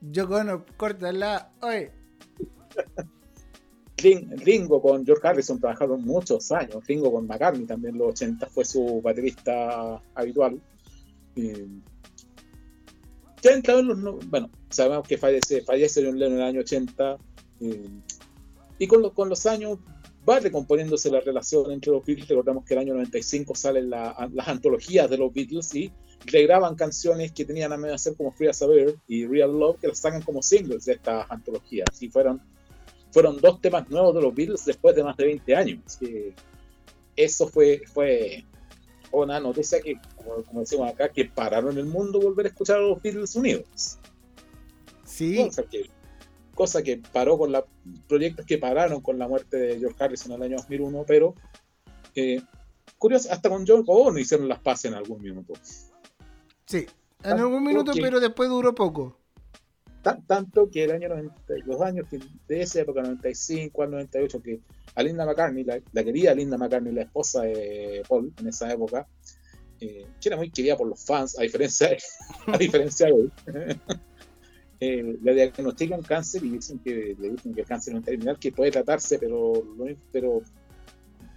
Yo Ono, córtala, oye. Ringo con George Harrison trabajaron muchos años. Ringo con McCartney también en los 80 fue su baterista habitual. Ya entrado en los. Bueno, sabemos que fallece, fallece John Lennon en el año 80. y con, con los años va recomponiéndose la relación entre los Beatles. Recordamos que el año 95 salen las antologías de los Beatles y regraban canciones que tenían a medio hacer como Free as a Bird y Real Love, que las sacan como singles de estas antologías. Y fueron, fueron dos temas nuevos de los Beatles después de más de 20 años. eso fue, fue una noticia que, como, decimos acá, que pararon el mundo volver a escuchar a los Beatles unidos. Sí cosa que paró con los proyectos que pararon con la muerte de George Harrison en el año 2001, pero eh, curioso, hasta con John no hicieron las paces en algún minuto. Sí, en algún minuto, pero después duró poco. tanto que el año 90, los años de esa época, 95 al 98, que a Linda McCartney, la, querida Linda McCartney, la esposa de Paul en esa época, eh, que era muy querida por los fans, a diferencia <laughs> a diferencia de hoy. <laughs> eh, le diagnostican cáncer y dicen que le dicen que el cáncer no es terminal, que puede tratarse, pero, pero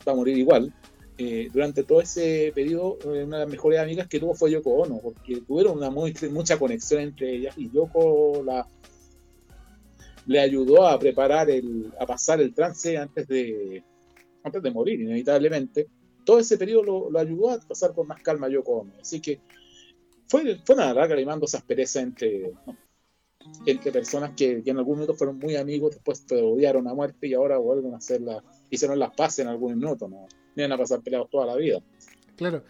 va a morir igual. Eh, durante todo ese periodo, eh, una de las mejores amigas que tuvo fue Yoko Ono, porque tuvieron una muy, mucha conexión entre ellas y Yoko la, le ayudó a preparar, el, a pasar el trance antes de, antes de morir, inevitablemente. Todo ese periodo lo, lo ayudó a pasar con más calma Yoko Ono. Así que fue, fue una larga limando esa aspereza entre, entre personas que, en algún momento fueron muy amigos, después te odiaron a muerte y ahora vuelven a hacer la, hicieron las paces en algún minuto, ¿no? Iban a pasar peleados toda la vida. Claro.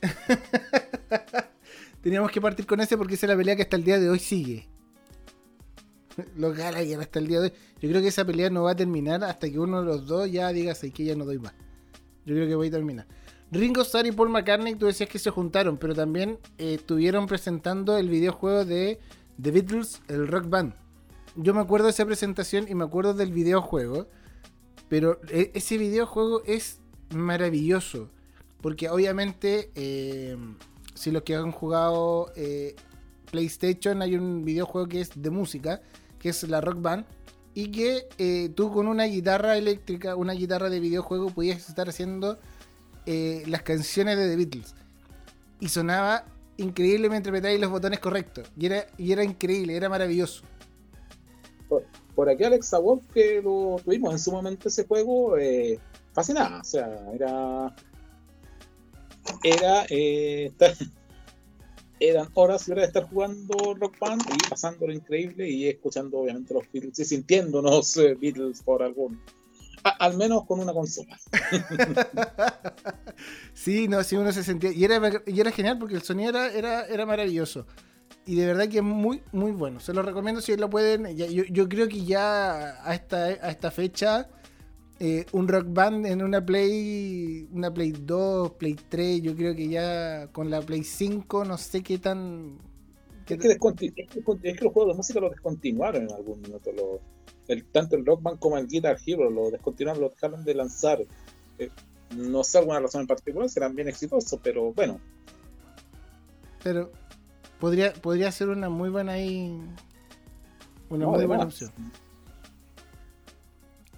<laughs> Teníamos que partir con ese porque esa es la pelea que hasta el día de hoy sigue. <laughs> Los Gallagher hasta el día de hoy. Yo creo que esa pelea no va a terminar hasta que uno de los dos ya diga que ya no doy más. Yo creo que voy a terminar. Ringo Starr y Paul McCartney, tú decías que se juntaron, pero también eh, estuvieron presentando el videojuego de The Beatles, el Rock Band. Yo me acuerdo de esa presentación y me acuerdo del videojuego, pero eh, ese videojuego es maravilloso, porque obviamente eh, si los que han jugado PlayStation hay un videojuego que es de música, que es la Rock Band, y que tú con una guitarra eléctrica, una guitarra de videojuego, podías estar haciendo eh, las canciones de The Beatles. Y sonaba increíble mientras apretabais los botones correctos. Y era, y era increíble, era maravilloso. Por, aquí Alexa Wolf, que lo tuvimos en su momento ese juego, eh. O sea, era. Era. Eh, <laughs> eran horas y horas de estar jugando Rock Band y pasándolo increíble y escuchando obviamente los Beatles y sintiéndonos eh, Beatles por algún al menos con una consola. <laughs> sí, no, sí uno se sentía. Y era, y era genial porque el sonido era, era, maravilloso. Y de verdad que es muy, muy bueno. Se lo recomiendo si lo pueden. yo, yo, creo que ya a esta, a esta fecha. Eh, un rock band en una Play, una Play 2, Play 3, yo creo que ya con la Play 5 no sé qué tan... es, que es, que los juegos de música lo descontinuaron en algún minuto. Lo, tanto el Rock Band como el Guitar Hero lo descontinuaron, lo dejaron de lanzar. Eh, no sé alguna razón en particular, serán bien exitosos, pero bueno. Pero podría, podría ser una muy buena ahí. Una muy buena opción.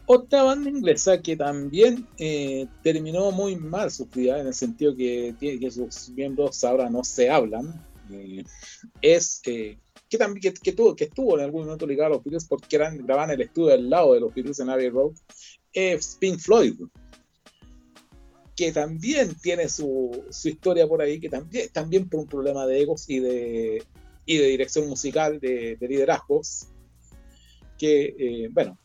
Otra banda inglesa que también eh, terminó muy mal su vida, en el sentido que, que sus miembros ahora no se hablan, eh, es que, también, que, tuvo, que estuvo en algún momento ligado a los Beatles porque eran, grababan el estudio del lado de los Beatles en Abbey Road, es Pink Floyd, que también tiene su, su, historia por ahí, que también, también por un problema de egos y de, y de dirección musical, de, de liderazgos, que, eh, bueno,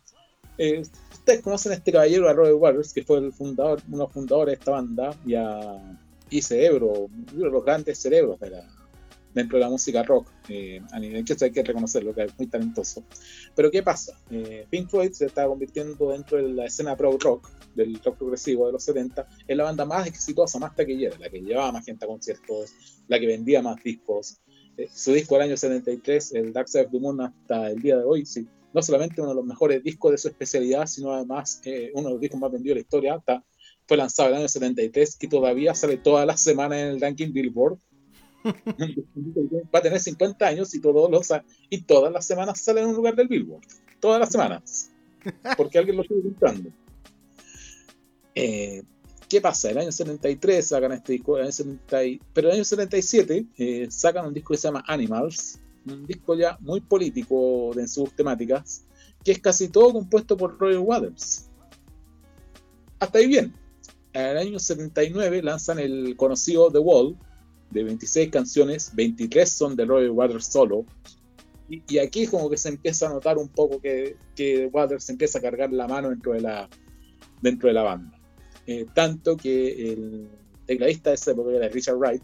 eh, ustedes conocen a este caballero, a Robert Waters, que fue el fundador, uno de los fundadores de esta banda, y a y Cerebro, uno de los grandes cerebros de la, dentro de la música rock, eh, a nivel que hay que reconocerlo, que es muy talentoso. Pero ¿qué pasa? Eh, Pink Floyd se está convirtiendo dentro de la escena pro rock, del rock progresivo de los 70, en la banda más exitosa, más taquillera, la que llevaba más gente a conciertos, la que vendía más discos. Eh, su disco del año 73, el Dark Side of the Moon, hasta el día de hoy, sí, no solamente uno de los mejores discos de su especialidad, sino además uno de los discos más vendidos de la historia, está fue lanzado en el año 73 y todavía sale todas las semanas en el ranking Billboard. <laughs> Va a tener 50 años y, todos los, y todas las semanas sale en un lugar del Billboard. Todas las semanas. Porque alguien lo sigue comprando. Eh, ¿Qué pasa? El año 73 sacan este disco, el año 70, pero el año 77 eh, sacan un disco que se llama Animals, un disco ya muy político en sus temáticas, que es casi todo compuesto por Roger Waters. Hasta ahí bien. En el año 79 lanzan el conocido The Wall, de 26 canciones, 23 son de Roger Waters solo. Y, aquí como que se empieza a notar un poco que, que Waters empieza a cargar la mano dentro de la, dentro de la banda. Eh, tanto que el tecladista de ese época, Richard Wright,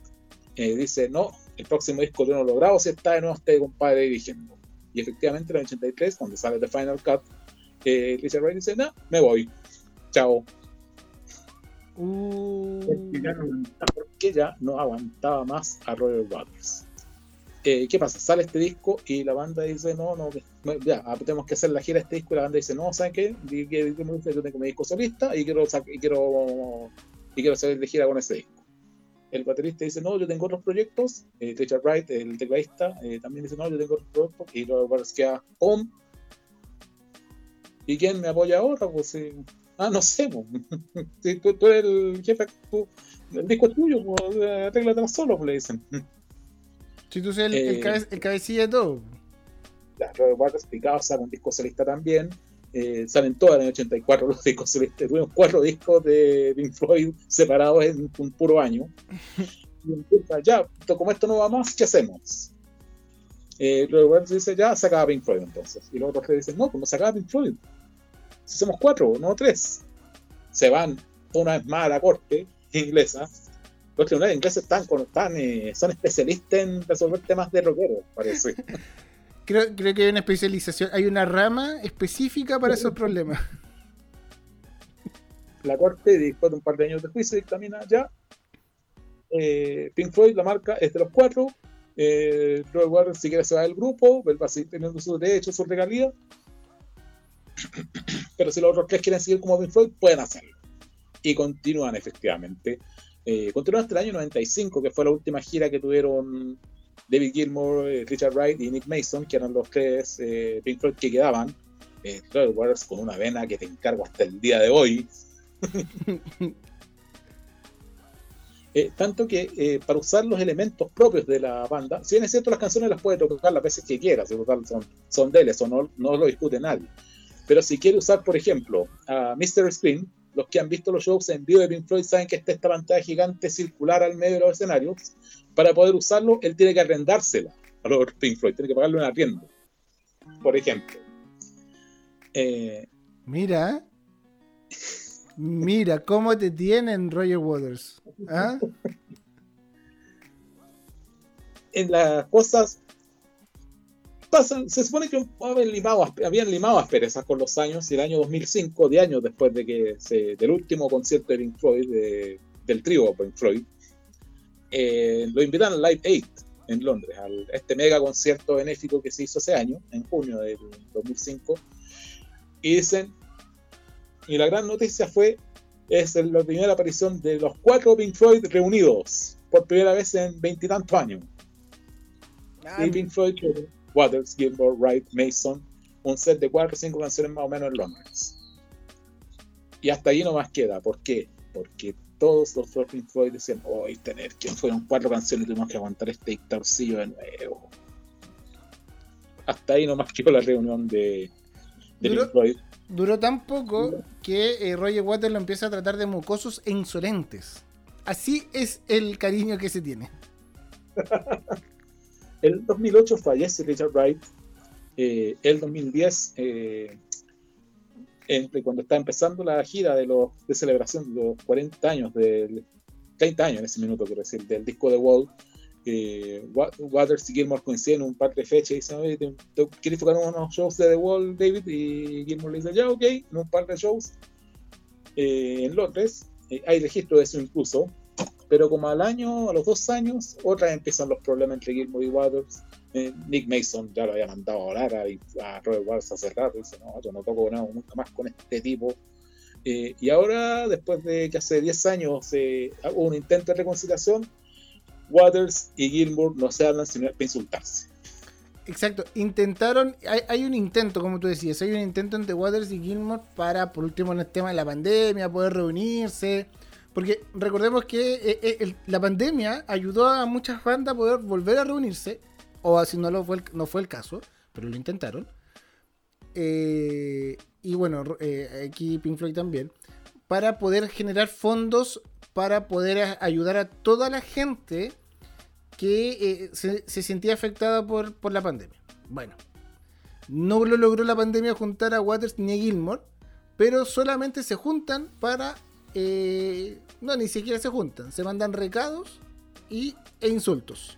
eh, dice, no, el próximo disco de uno logrado si está de nuevo este compadre dirigiendo. Y efectivamente en el 83, cuando sale The Final Cut, eh, Richard Wright dice, no, me voy, chao. Uh... Porque ya no aguantaba más a Roger Waters. Eh, ¿qué pasa? Sale este disco y la banda dice, no, no, ya, ah, tenemos que hacer la gira de este disco y la banda dice, no, ¿saben qué? Yo tengo mi disco solista y quiero, y quiero, y quiero salir de gira con ese disco. El baterista dice, no, yo tengo otros proyectos. Eh, Richard Wright, el tecladista, eh, también dice, no, yo tengo otros proyectos. Y luego queda, ¡pum! ¿Y quién me apoya ahora? Pues, ah, no sé, pues. <laughs> si tú, eres el jefe, el disco es tuyo, pues, arréglate solo, pues, le dicen. <laughs> Si tú eres el, el, cabecilla de todo. La Robert Waters picado saca un disco solista también. Eh, salen todas en el 84 <laughs> los discos solistas. Tuvimos cuatro discos de Pink Floyd separados en un puro año. Y empieza, ya, como esto no va más, ¿qué hacemos? Eh, Waters dice, ya, sacaba Pink Floyd entonces. Y los otros tres dicen, no, pues no sacaba Pink Floyd. Si somos cuatro, no tres. Se van una vez más a la corte inglesa los tribunales ingleses están, están eh, son especialistas en resolver temas de rockero, parece. <laughs> creo, creo que hay una especialización, hay una rama específica para esos problemas. La corte, después de un par de años de juicio, dictamina ya. Eh, Pink Floyd, la marca, es de los cuatro. Eh, Robert Warren, si quiere, se va del grupo, él va a seguir teniendo sus derechos, sus regalías. <clears throat> Pero si los otros tres quieren seguir como Pink Floyd, pueden hacerlo. Y continúan efectivamente eh, continuó hasta el año 95, que fue la última gira que tuvieron David Gilmour, eh, Richard Wright y Nick Mason, que eran los tres eh, Pink Floyd que quedaban. Eh, Waters con una vena que te encargo hasta el día de hoy. <laughs> Eh, tanto que para usar los elementos propios de la banda, si bien es cierto, las canciones las puede tocar las veces que quiera, son, son de él, eso no, no lo discute nadie. Pero si quiere usar, por ejemplo, a Mr. Scream, los que han visto los shows en vivo de Pink Floyd saben que está esta pantalla gigante circular al medio de los escenarios. Para poder usarlo, él tiene que arrendársela a los Pink Floyd, tiene que pagarle un arriendo, por ejemplo. Eh, mira, mira cómo te tienen Roger Waters. ¿Ah? <laughs> en las cosas se supone que habían limado, habían limado asperezas con los años y el año 2005, de años después de que se, del último concierto de Pink Floyd, del trío Pink Floyd, eh, lo invitaron al Live 8 en Londres, a este mega concierto benéfico que se hizo ese año, en junio del 2005, y dicen, y la gran noticia fue, es la primera aparición de los cuatro Pink Floyd reunidos, por primera vez en veintitantos años. Ah, y Pink Floyd Waters, Gilmore, Wright, Mason, un set de cuatro o cinco canciones más o menos en Londres. Y hasta ahí no más queda. ¿Por qué? Porque todos los Pink Floyd decían, hoy tener que fueron cuatro canciones y tuvimos que aguantar este dictadorcillo de nuevo. Hasta ahí no más quedó la reunión de, de Pink Floyd. Duró tan poco que eh, Roger Waters lo empieza a tratar de mocosos e insolentes. Así es el cariño que se tiene. <laughs> El 2008 fallece Richard Wright. Eh, el 2010, eh, cuando está empezando la gira de, los, de celebración de los 40 años, del 30 años en ese minuto, quiero decir, del disco de Wall, eh, Waters y Gilmore coinciden en un par de fechas y dicen, oye, ¿quieres tocar unos shows de The Wall, David? Y Gilmore le dice, ya, ok, en un par de shows en Londres. hay registro de eso incluso pero como al año, a los dos años, otra vez empiezan los problemas entre Gilmour y Waters. Eh, Nick Mason ya lo había mandado a hablar a, Robert Waters hace rato. Dice, no, yo no toco nada nunca más con este tipo. Eh, y ahora, después de que hace 10 años eh, hubo un intento de reconciliación, Waters y Gilmour no se hablan sino para insultarse. Exacto, intentaron, hay, un intento, como tú decías, hay un intento entre Waters y Gilmour para, por último, en el tema de la pandemia, poder reunirse. Porque recordemos que eh, la pandemia ayudó a muchas bandas a poder volver a reunirse, o así no, fue, el caso, pero lo intentaron. Eh, y bueno, eh, aquí Pink Floyd también, para poder generar fondos para poder ayudar a toda la gente que eh, se, sentía afectada por, la pandemia. Bueno, no lo logró la pandemia juntar a Waters ni a Gilmore, pero solamente se juntan para... no, ni siquiera se juntan, se mandan recados y, e insultos.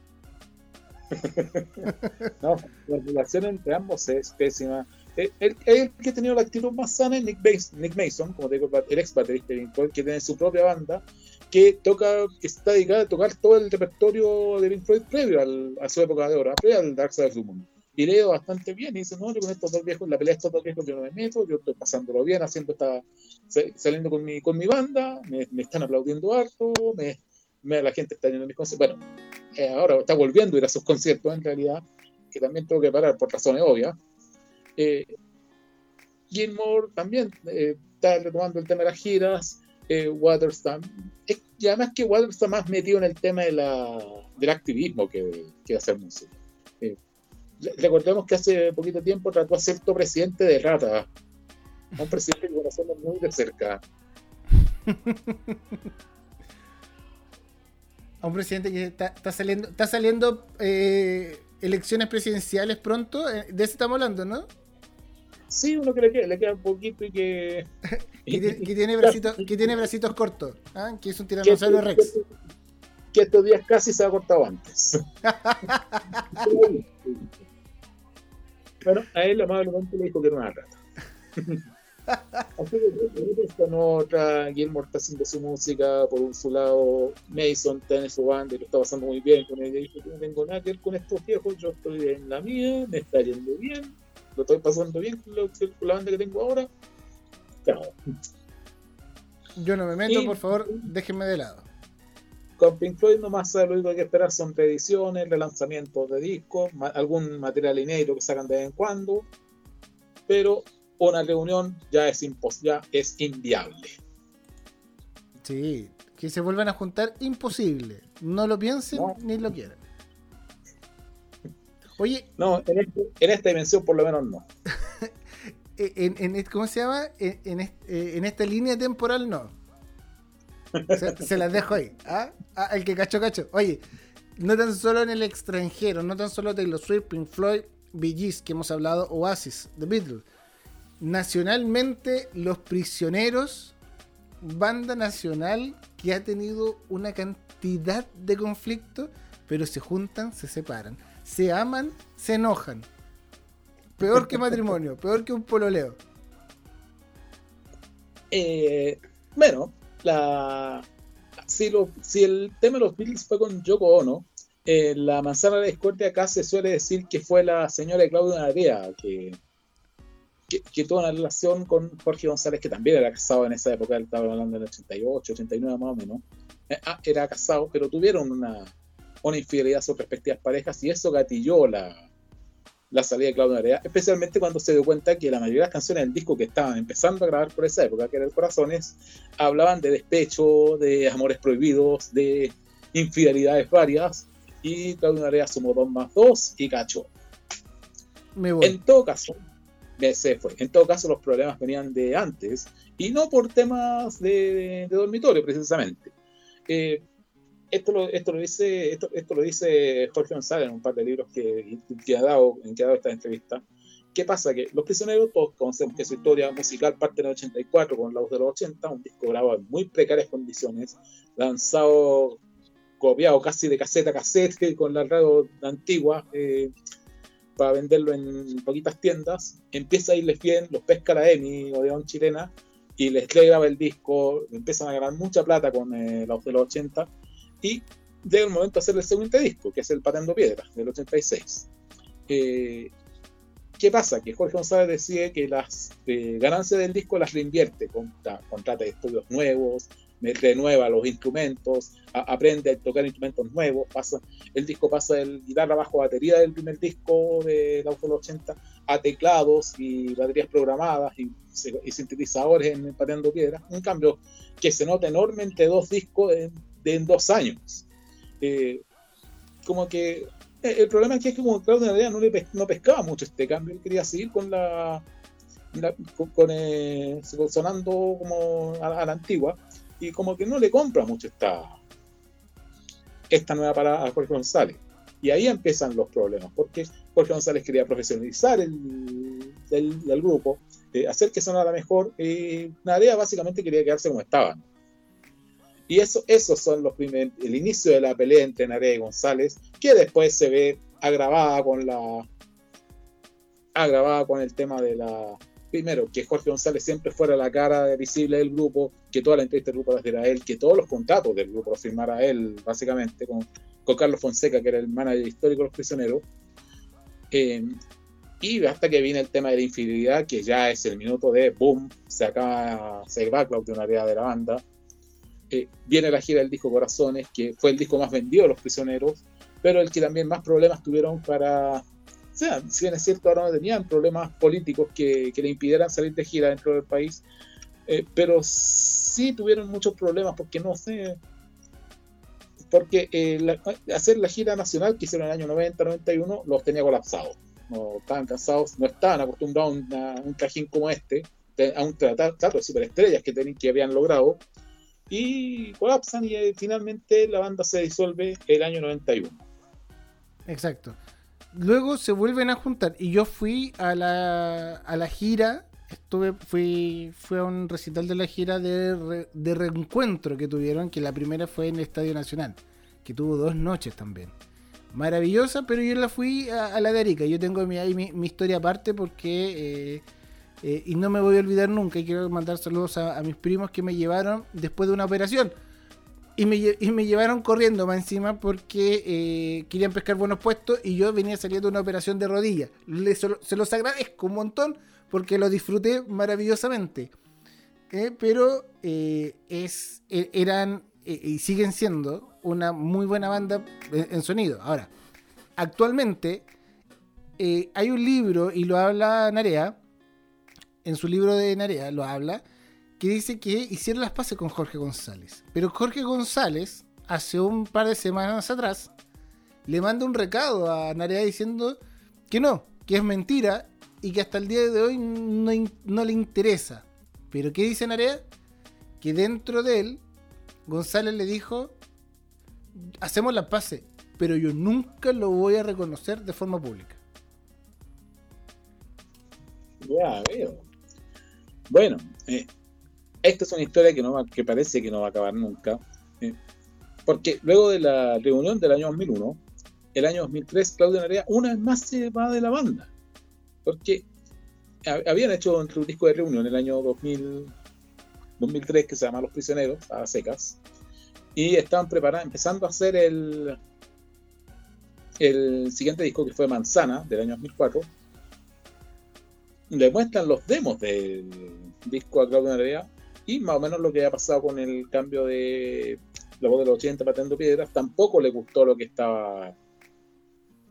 <laughs> no, la relación entre ambos es pésima el, el, que ha tenido la actitud más sana es Nick, Nick Mason, como te digo, el ex baterista de Pink que tiene su propia banda, que toca, está dedicada a tocar todo el repertorio de Pink Floyd previo a su época de oro, previo al Dark Side of the Moon. Y lee bastante bien y dice, no, yo con estos dos viejos, la pelea de estos dos viejos yo no me meto, yo estoy pasándolo bien, haciendo esta, saliendo con mi, con mi banda, me, están aplaudiendo harto, me, la gente está yendo a mis conciertos. Bueno, eh, ahora está volviendo a ir a sus conciertos en realidad, que también tengo que parar por razones obvias eh, Gilmore también eh, está retomando el tema de las giras. Eh, Waters y además que Waters está más metido en el tema de la, del activismo que, que hacer música. Eh, recordemos que hace poquito tiempo trató a ser presidente de Rata, un presidente que conocemos muy de cerca. <laughs> a un presidente que está, está saliendo, está saliendo eh, elecciones presidenciales pronto. De eso estamos hablando, ¿no? Sí, uno que le queda, le queda un poquito y que. <laughs> que, tiene, bracitos, que tiene bracitos cortos, ¿ah? que es un tiranosaurio Rex. Que, estos días casi se ha cortado antes. <laughs> bueno, a él amablemente le dijo que era una rata. <laughs> Así que esta nota, Gilmore está haciendo su música por un su lado, Mason tiene su banda y lo está pasando muy bien con ella. Dijo: Yo no tengo nada que ver con estos viejos, yo estoy en la mía, me está yendo bien lo estoy pasando bien con, la banda que tengo ahora. Yo no me meto, por favor, déjenme de lado. Con Pink Floyd nomás lo único que hay que esperar son reediciones, relanzamientos de discos, algún material inédito que sacan de vez en cuando, pero una reunión ya es, ya es inviable. Sí, que se vuelvan a juntar, imposible. No lo piensen ni lo quieran. Oye. No, este, en, esta dimensión por lo menos no. <laughs> en, ¿Cómo se llama? En, en, esta línea temporal no. Se, las dejo ahí. ¿ah? ¿Ah? el que cacho, cacho. Oye, no tan solo en el extranjero, no tan solo Taylor Swift, Pink Floyd, Bee que hemos hablado, Oasis, The Beatles. Nacionalmente, Los Prisioneros, banda nacional que ha tenido una cantidad de conflictos, pero se juntan, se separan se aman, se enojan. Peor que matrimonio, peor que un pololeo. Eh, bueno, si, lo, si el tema de los Beatles fue con Yoko Ono, eh, la manzana de discordia acá se suele decir que fue la señora Claudia Narea que, que, tuvo una relación con Jorge González, que también era casado en esa época, estaba hablando del 88, 89 más o menos. Eh, ah, era casado, pero tuvieron una, una infidelidad a sus respectivas parejas y eso gatilló la, la salida de Claudio Narea, especialmente cuando se dio cuenta que la mayoría de las canciones del disco que estaban empezando a grabar por esa época, que era el Corazones, hablaban de despecho, de amores prohibidos, de infidelidades varias, y Claudio Narea sumó dos más dos y cachó. En todo caso, se fue. En todo caso, los problemas venían de antes, y no por temas de, dormitorio, precisamente. Eh, esto lo, esto lo dice esto, esto lo dice Jorge González en un par de libros que, que ha dado en que ha dado esta entrevista. ¿Qué pasa? Que Los Prisioneros, todos conocemos que su historia musical parte en el 84 con La Voz de los 80, un disco grabado en muy precarias condiciones, lanzado, copiado casi de caseta a casete <laughs> con la radio antigua eh, para venderlo en poquitas tiendas. Empieza a irles bien, los pesca la EMI, Odeón chilena, y les graba el disco, empiezan a ganar mucha plata con eh, La Voz de los 80 y llega el momento de hacer el segundo disco, que es el Patando Piedra, del 86. Eh, ¿Qué pasa? Que Jorge González decide que las eh, ganancias del disco las reinvierte, contrata estudios nuevos, renueva los instrumentos, aprende a tocar instrumentos nuevos, pasa, el disco pasa del guitarra bajo batería del primer disco de la 80 a teclados y baterías programadas y, sintetizadores en Pateando Piedras, un cambio que se nota enorme entre dos discos de, en dos años. Eh, como que eh, el problema es que como Claudio Narea no, le no pescaba mucho este cambio, él quería seguir con la, con, eh, sonando como a, la antigua y como que no le compra mucho esta esta nueva parada a Jorge González y ahí empiezan los problemas porque Jorge González quería profesionalizar el, el, grupo eh, hacer que sonara mejor y Narea básicamente quería quedarse como estaban y eso, esos son los primeros, el inicio de la pelea entre Narea y González, que después se ve agravada con la. agravada con el tema de la. Primero, que Jorge González siempre fuera la cara visible del grupo, que toda la entrevista del grupo la diera él, que todos los contratos del grupo los firmara él, básicamente, con, con Carlos Fonseca, que era el manager histórico de los prisioneros. Eh, y hasta que viene el tema de la infidelidad, que ya es el minuto de boom, se acaba, se va Claudio Narea de la banda eh, viene la gira del disco Corazones, que fue el disco más vendido de los prisioneros, pero el que también más problemas tuvieron para. O sea, si bien es cierto, ahora no tenían problemas políticos que, le impidieran salir de gira dentro del país, eh, pero sí tuvieron muchos problemas porque no sé. Porque eh, hacer la gira nacional que hicieron en el año 90, 91, los tenía colapsados. No estaban cansados, no estaban acostumbrados a un, trajín como este, a un trato de superestrellas que, que habían logrado y colapsan y eh, finalmente la banda se disuelve el año 91. Exacto. Luego se vuelven a juntar y yo fui a la, a la gira, estuve fui, fui a un recital de la gira de, de reencuentro que tuvieron, que la primera fue en el Estadio Nacional, que tuvo dos noches también. Maravillosa, pero yo la fui a, la de Arica. Yo tengo mi, mi, historia aparte porque... Eh, eh, y no me voy a olvidar nunca, y quiero mandar saludos a, mis primos que me llevaron después de una operación. Y me, llevaron corriendo más encima porque eh, querían pescar buenos puestos y yo venía saliendo de una operación de rodilla. se los agradezco un montón porque lo disfruté maravillosamente. Eh, pero es, e, eran y siguen siendo una muy buena banda en, sonido. Ahora, actualmente hay un libro y lo habla Narea en su libro de Narea lo habla, que dice que hicieron las paces con Jorge González. Pero Jorge González, hace un par de semanas atrás, le manda un recado a Narea diciendo que no, que es mentira y que hasta el día de hoy no, le interesa. Pero ¿qué dice Narea? Que dentro de él, González le dijo, hacemos las paces, pero yo nunca lo voy a reconocer de forma pública. Ya veo. Bueno, eh, esta es una historia que, no que parece que no va a acabar nunca. Eh, porque luego de la reunión del año 2001, el año 2003, Claudio Narea una vez más se va de la banda. Porque habían hecho un disco de reunión en el año 2000, 2003 que se llama Los Prisioneros, a secas. Y estaban preparando, empezando a hacer el, el siguiente disco que fue Manzana, del año 2004 le muestran los demos del disco a Claudio Narea y más o menos lo que ha pasado con el cambio de la voz de los 80 pateando piedras, tampoco le gustó lo que estaba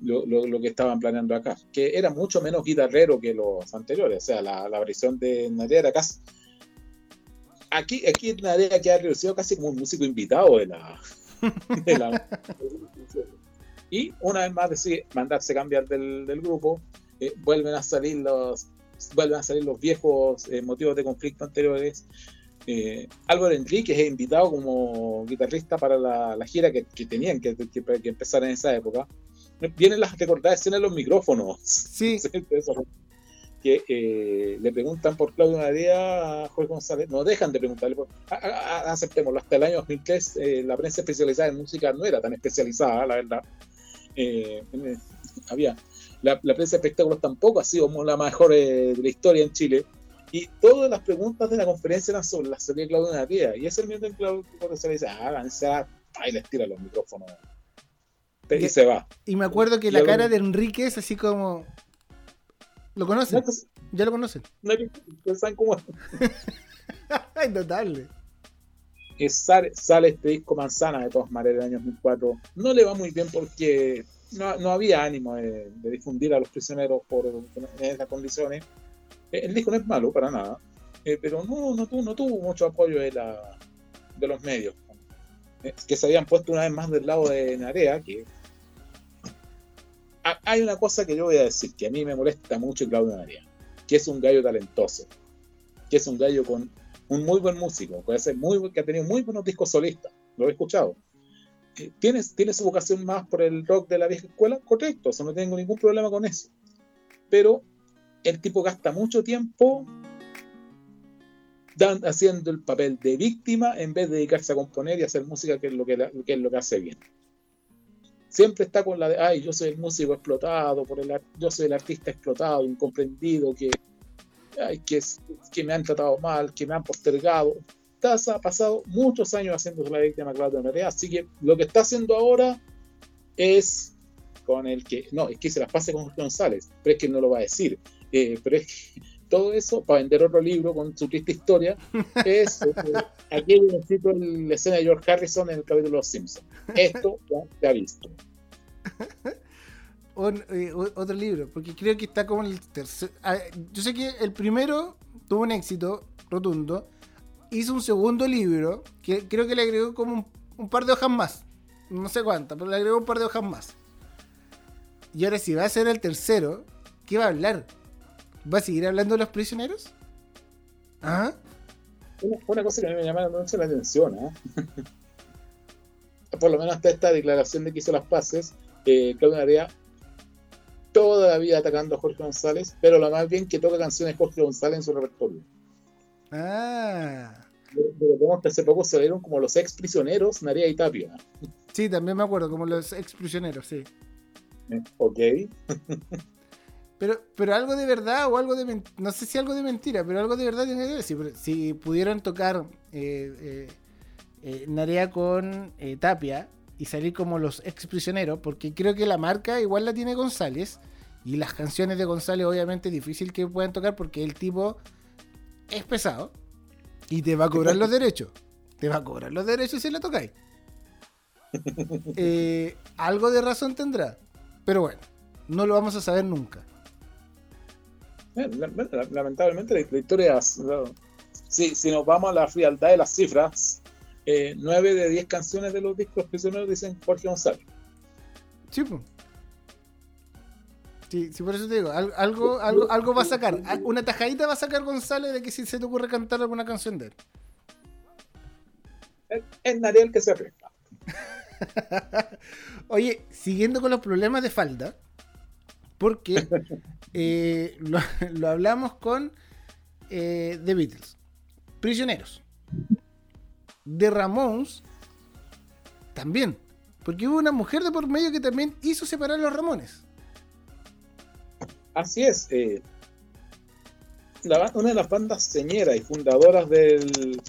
lo, que estaban planeando acá, que era mucho menos guitarrero que los anteriores, o sea, la, la versión de Narea era casi aquí, aquí Narea queda reducido casi como un músico invitado de la, <laughs> y una vez más decide mandarse cambiar del, del grupo, eh, vuelven a salir los vuelven a salir los viejos eh, motivos de conflicto anteriores. Eh, Álvaro Enrique es invitado como guitarrista para la, gira que, tenían que, empezar en esa época. Vienen las recordadas escenas en los micrófonos. Sí. <laughs> que eh, le preguntan por Claudio Nadea a Jorge González. No dejan de preguntarle. Por, aceptémoslo. Hasta el año 2003 la prensa especializada en música no era tan especializada, la verdad. había la, prensa de espectáculos tampoco ha sido la mejor eh, de la historia en Chile. Y todas las preguntas de la conferencia eran sobre la salida de Claudio Natia. Y ese el momento en Claudio se le dice, háganse, y les tira los micrófonos. Y, se va. Y me acuerdo que la cara de Enrique es así como. ¿Lo conocen? ¿Ya lo conocen? No saben cómo es. <laughs> Notable. sale, sale, este disco Manzana de todas maneras del año 2004. No le va muy bien porque no, no había ánimo de, difundir a los prisioneros por, en esas condiciones. Eh, el disco no es malo para nada, eh, pero no, no, tuvo, no tuvo mucho apoyo de, la, de los medios, eh, que se habían puesto una vez más del lado de Narea, que hay una cosa que yo voy a decir que a mí me molesta mucho Claudio Narea, que es un gallo talentoso, que es un gallo con un muy buen músico, que, muy, que ha tenido muy buenos discos solistas, lo he escuchado. ¿Tiene, ¿Tiene su vocación más por el rock de la vieja escuela? Correcto, eso no tengo ningún problema con eso. Pero el tipo gasta mucho tiempo haciendo el papel de víctima en vez de dedicarse a componer y hacer música, que es lo que, es lo que hace bien. Siempre está con la de, ay, yo soy el músico explotado, por el, yo soy el artista explotado, incomprendido, que, ay, que, que me han tratado mal, que me han postergado. Taza ha pasado muchos años haciendo la víctima Claudio Nerea, así que lo que está haciendo ahora es con el que, no, es que se las pase con González, pero es que no lo va a decir. Eh, pero es que todo eso para vender otro libro con su triste historia <laughs> es eh, aquí necesito la escena de George Harrison en el capítulo de Los Simpsons. Esto ya se ha visto. <laughs> Eh, otro libro, porque creo que está como el tercer. Ah, yo sé que el primero tuvo un éxito rotundo. Hizo un segundo libro que creo que le agregó como un, par de hojas más. No sé cuántas, pero le agregó un par de hojas más. Y ahora, si va a ser el tercero, ¿qué va a hablar? ¿Va a seguir hablando de los prisioneros? ¿Ah? Una, cosa que a mí me llama mucho la atención, ¿eh? <laughs> por lo menos hasta esta declaración de que hizo las paces, eh, Claudio Narea toda la vida atacando a Jorge González, pero lo más bien que toca canciones Jorge González en su repertorio. Ah. Vemos que hace poco se vieron como los ex prisioneros Narea y Tapia. Sí, también me acuerdo, como los ex prisioneros, sí. Eh, ok. <laughs> Pero, pero algo de verdad o algo de no sé si algo de mentira, pero algo de verdad tiene que ver. Si, si pudieran tocar eh, eh, eh Narea con Tapia y salir como los ex prisioneros, porque creo que la marca igual la tiene González y las canciones de González obviamente es difícil que puedan tocar porque el tipo es pesado y te va a cobrar los derechos. Te va a cobrar los derechos si le tocáis. <laughs> algo de razón tendrá, pero bueno, no lo vamos a saber nunca. Eh, lamentablemente la, historia, si, si nos vamos a la frialdad de las cifras, eh, 9 de 10 canciones de los discos prisioneros dicen Jorge González. Sí, pues. Sí, sí, por eso te digo, algo, algo, algo va a sacar, una tajadita va a sacar González de que si se te ocurre cantar alguna canción de él. Es Nariel que se aprieta. <laughs> Oye, siguiendo con los problemas de falda, porque <laughs> eh, lo, hablamos con eh, The Beatles. Prisioneros. De Ramones también. Porque hubo una mujer de por medio que también hizo separar a los Ramones. Así es. Eh, una de las bandas señeras y fundadoras del,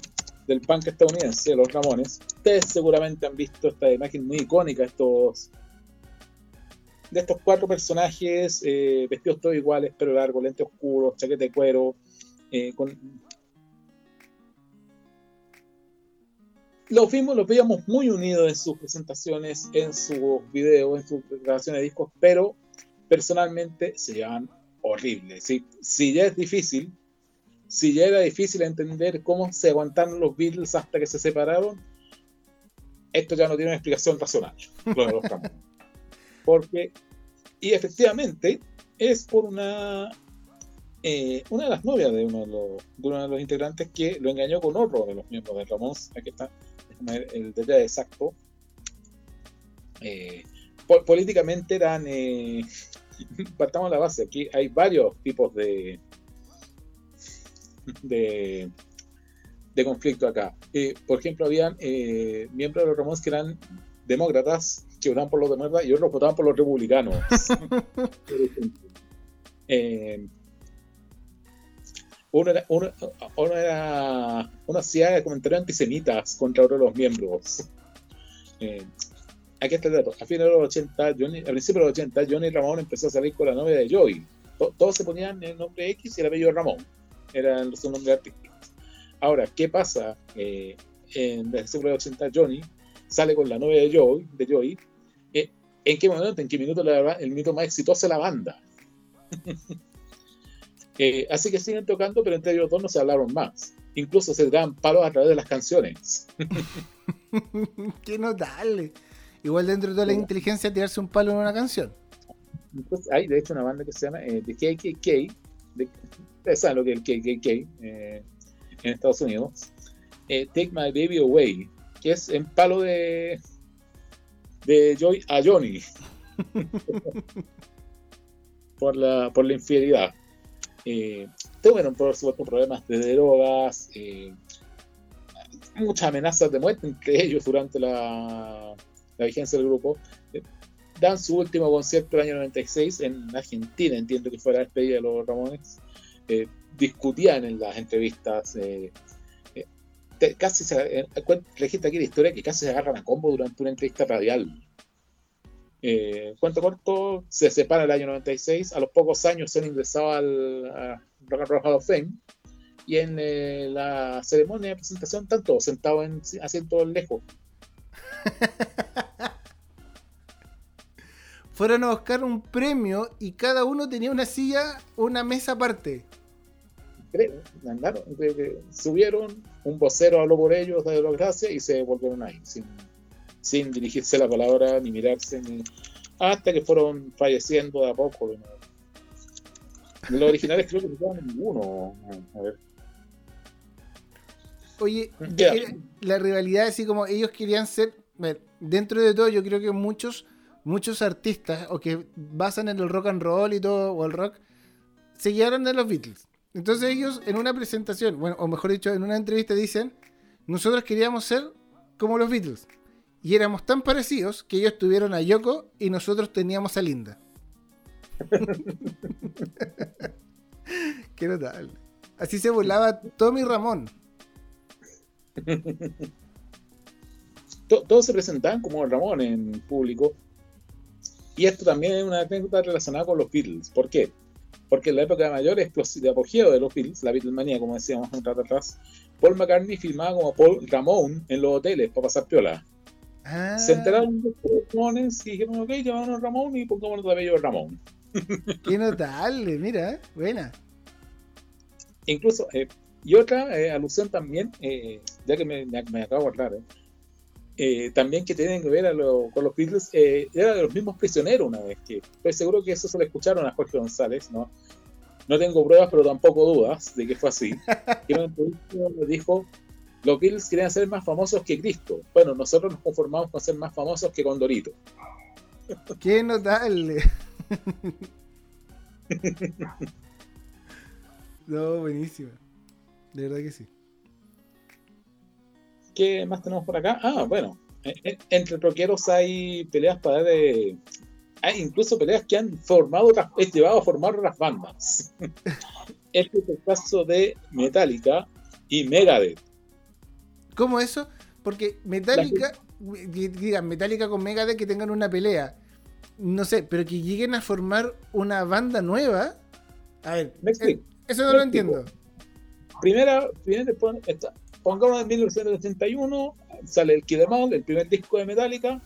del punk estadounidense, los Ramones. Ustedes seguramente han visto esta imagen muy icónica, estos de estos cuatro personajes eh, vestidos todos iguales, pero largo, lentes oscuros, chaqueta de cuero, eh, Los vimos, los veíamos muy unidos en sus presentaciones, en sus videos, en sus grabaciones de discos, pero personalmente se llevan horribles. Si ya es difícil, si ya era difícil entender cómo se aguantaron los Beatles hasta que se separaron, esto ya no tiene una explicación razonable. Lo de los <laughs> porque, y efectivamente, es por una, eh, una de las novias de uno de, los, de uno de los integrantes que lo engañó con otro de los miembros de Ramón. Aquí está el detalle exacto. Eh, políticamente eran. Eh, <laughs> partamos la base. Aquí hay varios tipos de. de, de conflicto acá. por ejemplo, habían miembros de los Ramones que eran demócratas que votaban por los demócratas y otros votaban por los republicanos. <laughs> eh, uno era, uno, uno era uno hacía comentarios antisemitas contra otro de los miembros. Eh, aquí está el dato. A finales de los 80, Johnny, a principios de los 80, Johnny Ramón empezó a salir con la novia de Joey, todos se ponían el nombre X y el apellido Ramón. Eran los nombres artísticos. Ahora, ¿qué pasa? Eh, en el siglo 80 Johnny sale con la novia de Joey, de Joey eh, ¿en qué momento, en qué minuto el minuto más exitoso de la banda? <laughs> Eh, así que siguen tocando, pero entre ellos dos no se hablaron más. Incluso se dan palos a través de las canciones. <laughs> qué notable. Igual dentro de toda la inteligencia tirarse un palo en una canción. hay de hecho una banda que se llama The KKK. Ustedes saben lo que es el KKK en Estados Unidos. Eh, Take My Baby Away, que es en palo de, de Joy a Johnny <laughs> por, la, por la infidelidad. Eh, tuvieron, por supuesto, problemas de drogas, eh, muchas amenazas de muerte entre ellos durante la, la vigencia del grupo. Eh, dan su último concierto el año 96 en Argentina, entiendo que fue la despedida de los Ramones. discutían en las entrevistas casi se registra aquí la historia que casi se agarran a combo durante una entrevista radial. Eh, cuento corto, se separa el año 96, a los pocos años se han ingresado al Rock and Roll Hall of Fame y en eh, la ceremonia de presentación todos sentados en asientos lejos. <laughs> Fueron a buscar un premio y cada uno tenía una silla, una mesa aparte creo, andaron, subieron, un vocero habló por ellos, de las gracias y se volvieron ahí, sin, sin dirigirse la palabra, ni mirarse, ni hasta que fueron falleciendo de a poco. Los originales creo que no quedaron ninguno. A ver. Oye, la rivalidad, así como ellos querían ser, dentro de todo, yo creo que muchos, muchos artistas, o que basan en el rock and roll y todo, o el rock, se guiaron de los Beatles. Entonces ellos en una presentación, bueno, o mejor dicho, en una entrevista dicen, nosotros queríamos ser como los Beatles. Y éramos tan parecidos que ellos tuvieron a Yoko y nosotros teníamos a Linda. <laughs> Qué notable. Así se volaba Tommy Ramón. Todos se presentaban como Ramón en público. Y esto también es una anécdota relacionada con los Beatles. ¿Por qué? porque en la época de mayor de apogeo de los Beatles, la Beatlemania, como decíamos un rato atrás, Paul McCartney filmaba como Paul Ramón en los hoteles para pasar piola. Ah. Se enteraron de los Ramones y dijeron, ok, llamémonos Ramón y pongámonos de apellido Ramón. <laughs> Qué notable, mira, eh, buena. Incluso, eh, y otra eh, alusión también, ya que me, me, acabo de acordar, eh, también que tienen que ver con los Beatles, eh, era de los mismos prisioneros una vez, que estoy seguro que eso se lo escucharon a Jorge González, ¿no? No tengo pruebas, pero tampoco dudas de que fue así. <laughs> Y en dijo, los Beatles querían ser más famosos que Cristo. Bueno, nosotros nos conformamos con ser más famosos que Condorito. <laughs> ¡Qué notable! <laughs> no, buenísima. De verdad que sí. ¿Qué más tenemos por acá? Ah, bueno, eh, eh, entre roqueros hay peleas para de. Hay incluso peleas que han formado otras, llevado a formar otras bandas. <laughs> este es el caso de Metallica y Megadeth. ¿Cómo eso? Porque Metallica, digan Metallica con Megadeth que tengan una pelea. No sé, pero que lleguen a formar una banda nueva. A ver, eh, eso no lo entiendo. Primera, primero está, pongamos en 1981, sale el Em el primer disco de Metallica.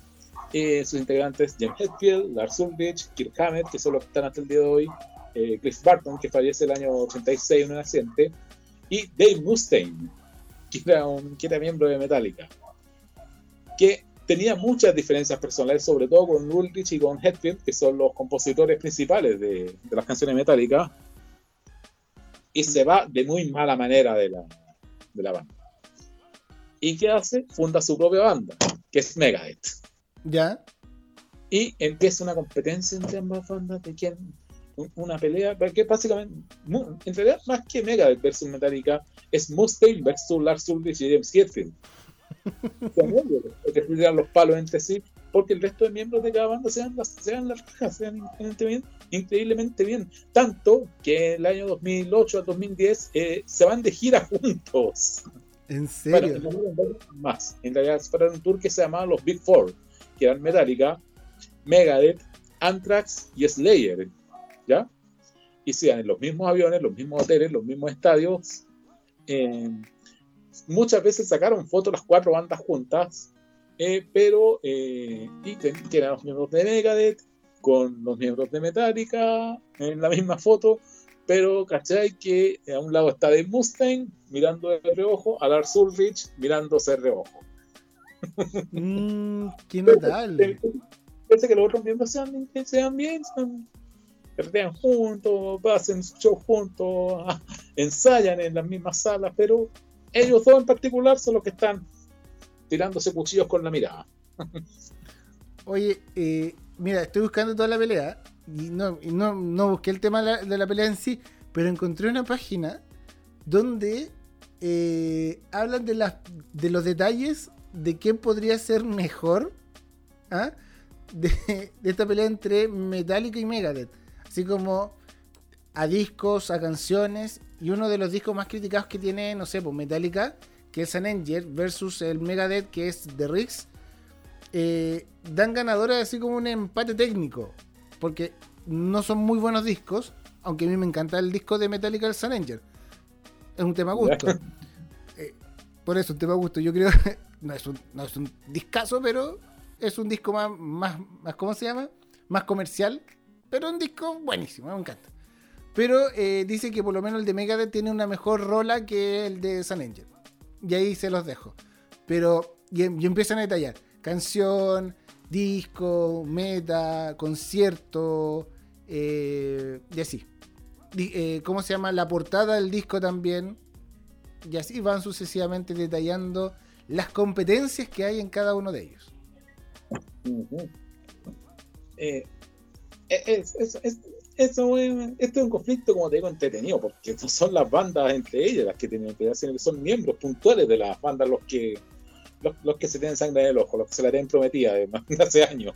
Eh, sus integrantes James Hetfield, Lars Ulrich, Kirk Hammett, que que están hasta el día de hoy, eh, Chris Barton, que fallece el año 86 en un accidente, y Dave Mustaine, que era, un, que miembro de Metallica, que tenía muchas diferencias personales, sobre todo con Ulrich y con Hetfield, que son los compositores principales de, de las canciones Metallica, y se va de muy mala manera de la, de la banda. ¿Y qué hace? Funda su propia banda, que es Megadeth. ¿Ya? Y empieza una competencia entre ambas bandas de quién, una pelea, porque básicamente, en realidad, más que Megadeth versus Metallica, es Mustaine versus Lars Ulrich y James Hetfield. <laughs> que se tiran los palos entre sí, porque el resto de miembros de cada banda se dan las, se dan las se dan increíblemente bien, increíblemente bien. Tanto que el año 2008 al 2010 eh, se van de gira juntos. ¿En serio? más. En realidad fueron un tour que se llamaba los Big Four, que eran Metallica, Megadeth, Anthrax y Slayer. ¿Ya? y se en los mismos aviones, los mismos hoteles, los mismos estadios. Eh, muchas veces sacaron fotos las cuatro bandas juntas, eh, pero y tienen los miembros de Megadeth con los miembros de Metallica en la misma foto, pero ¿cachai? Que a un lado está Dave Mustaine mirando de reojo, a Lars Ulrich mirándose de reojo. Mm, ¿Qué notable? Parece que los otros miembros sean, sean bien, sean, perdean juntos, pasen show juntos, <laughs> ensayan en las mismas salas, pero ellos dos en particular son los que están tirándose cuchillos con la mirada. Oye, eh, mira, estoy buscando toda la pelea y no, no, busqué el tema de la, pelea en sí, pero encontré una página donde eh, hablan de, las, de los detalles de quién podría ser mejor ¿ah? de, esta pelea entre Metallica y Megadeth. Así como a discos, a canciones, y uno de los discos más criticados que tiene, no sé, pues Metallica, que es An Angel, versus el Megadeth, que es The Riggs, eh, dan ganadores así como un empate técnico, porque no son muy buenos discos, aunque a mí me encanta el disco de Metallica, el San Angel. Es un tema gusto. <laughs> Eh, por eso, un tema gusto. Yo creo <laughs> no es un, no es un discazo, pero es un disco más, más, más, ¿cómo se llama? Más comercial, pero un disco buenísimo, me encanta. Pero eh, dice que por lo menos el de Megadeth tiene una mejor rola que el de San Angel. Y ahí se los dejo. Pero, y, empiezan a detallar. Canción, disco, meta, concierto, eh, y así. Eh, ¿Cómo se llama? La portada del disco también. Y así van sucesivamente detallando las competencias que hay en cada uno de ellos. Eh, es, esto es un conflicto, como te digo, entretenido, porque no <laughs> son las bandas entre ellas las que tienen que hacer, son miembros puntuales de las bandas los que los, que se tienen sangre en el ojo, los que se la tienen prometida <laughs> de, hace años.